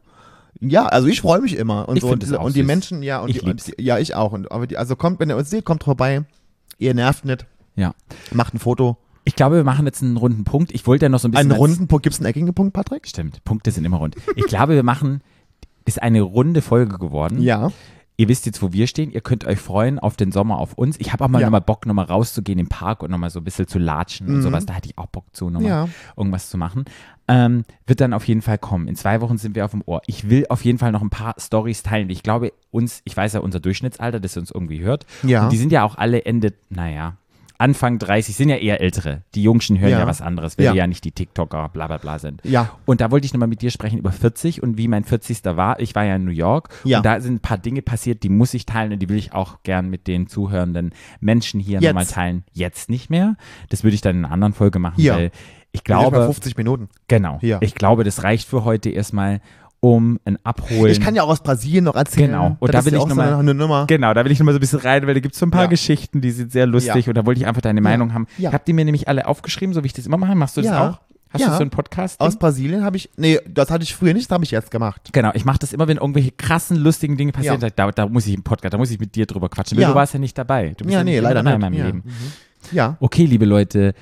Ja, also ich freue mich immer. Und Ich so, und, und die. Menschen, ja, und Ich die, und die, ja, ich auch. Und, aber die, also kommt, wenn ihr uns seht, kommt vorbei. Ihr nervt nicht. Ja. Macht ein Foto. Ich glaube, wir machen jetzt einen runden Punkt. Ich wollte ja noch so ein bisschen. Einen runden Punkt. Gibt es einen eckigen Punkt, Patrick? Stimmt, Punkte sind immer rund. Ich glaube, wir machen, ist eine runde Folge geworden. Ja. Ihr wisst jetzt, wo wir stehen. Ihr könnt euch freuen auf den Sommer, auf uns. Ich habe auch mal Ja. nochmal Bock, nochmal rauszugehen im Park und nochmal so ein bisschen zu latschen und sowas. Da hatte ich auch Bock zu, nochmal Mhm. Ja. irgendwas zu machen. Ähm, wird dann auf jeden Fall kommen. In zwei Wochen sind wir auf dem Ohr. Ich will auf jeden Fall noch ein paar Stories teilen. Ich glaube, uns, ich weiß ja unser Durchschnittsalter, das ihr uns irgendwie hört. Ja. Und die sind ja auch alle Ende, naja, Anfang 30, sind ja eher ältere. Die Jungschen hören ja, Ja. was anderes, weil Ja. die ja nicht die TikToker, bla bla bla sind. Ja. Und da wollte ich nochmal mit dir sprechen über 40 und wie mein 40. war. Ich war ja in New York Ja. und da sind ein paar Dinge passiert, die muss ich teilen und die will ich auch gern mit den zuhörenden Menschen hier Jetzt. nochmal teilen. Jetzt nicht mehr. Das würde ich dann in einer anderen Folge machen, Ja. weil ich glaube, 50 Minuten. genau, Ja. ich glaube, das reicht für heute erstmal, um ein Abholen. Ich kann ja auch aus Brasilien noch erzählen. Genau. Und da ist will ja ich auch noch so eine Nummer. Genau, da will ich nochmal so ein bisschen rein, weil da gibt es so ein paar Ja. Geschichten, die sind sehr lustig Ja. und da wollte ich einfach deine Meinung haben. Ja. Habt ihr mir nämlich alle aufgeschrieben, so wie ich das immer mache? Machst du das Ja. auch? Hast Ja. du so einen Podcast? Aus Brasilien habe ich, nee, das hatte ich früher nicht, das habe ich jetzt gemacht. Genau, ich mache das immer, wenn irgendwelche krassen, lustigen Dinge passieren. Ja. Da, da muss ich im Podcast, da muss ich mit dir drüber quatschen. Ja. du warst ja nicht dabei. Du bist Ja, nicht nee, leider dabei nicht. in meinem Ja. Leben. Ja. Okay, liebe Leute,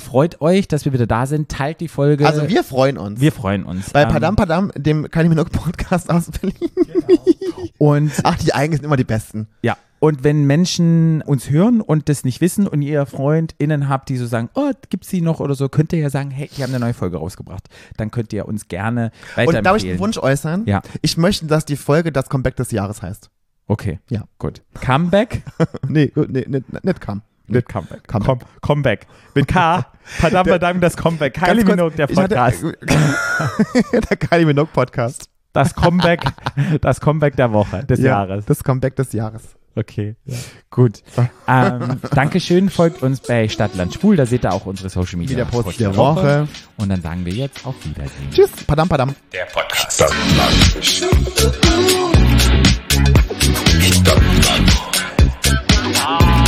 freut euch, dass wir wieder da sind. Teilt die Folge. Also wir freuen uns. wir freuen uns. Bei Ähm, Padam Padam, dem Kylie Minogue Podcast aus Berlin. Und Ach, die eigenen sind immer die besten. ja, und wenn Menschen uns hören und das nicht wissen und ihr FreundInnen habt, die so sagen, oh, gibt's die noch oder so, könnt ihr ja sagen, hey, die haben eine neue Folge rausgebracht. Dann könnt ihr uns gerne weiterempfehlen. Und darf ich einen Wunsch äußern? Ja. Ich möchte, dass die Folge das Comeback des Jahres heißt. Okay, Ja. gut. Comeback? nee, gut, nee, nicht, nicht Come. Mit Comeback. Comeback. Com Comeback. Mit K. Verdammt, verdammt, das Comeback. Kylie Minogue, der ich hatte- Podcast. der Kylie Minogue Podcast. Das Comeback, das Comeback der Woche, des Ja, Jahres. Das Comeback des Jahres. Okay, gut. Ähm, Dankeschön, folgt uns bei Stadtland Schwul, da seht ihr auch unsere Social Media. Wieder Post der Woche. Und dann sagen wir jetzt auf Wiedersehen. Tschüss. Padam Padam. Der Podcast. Stadtland. Stadtland.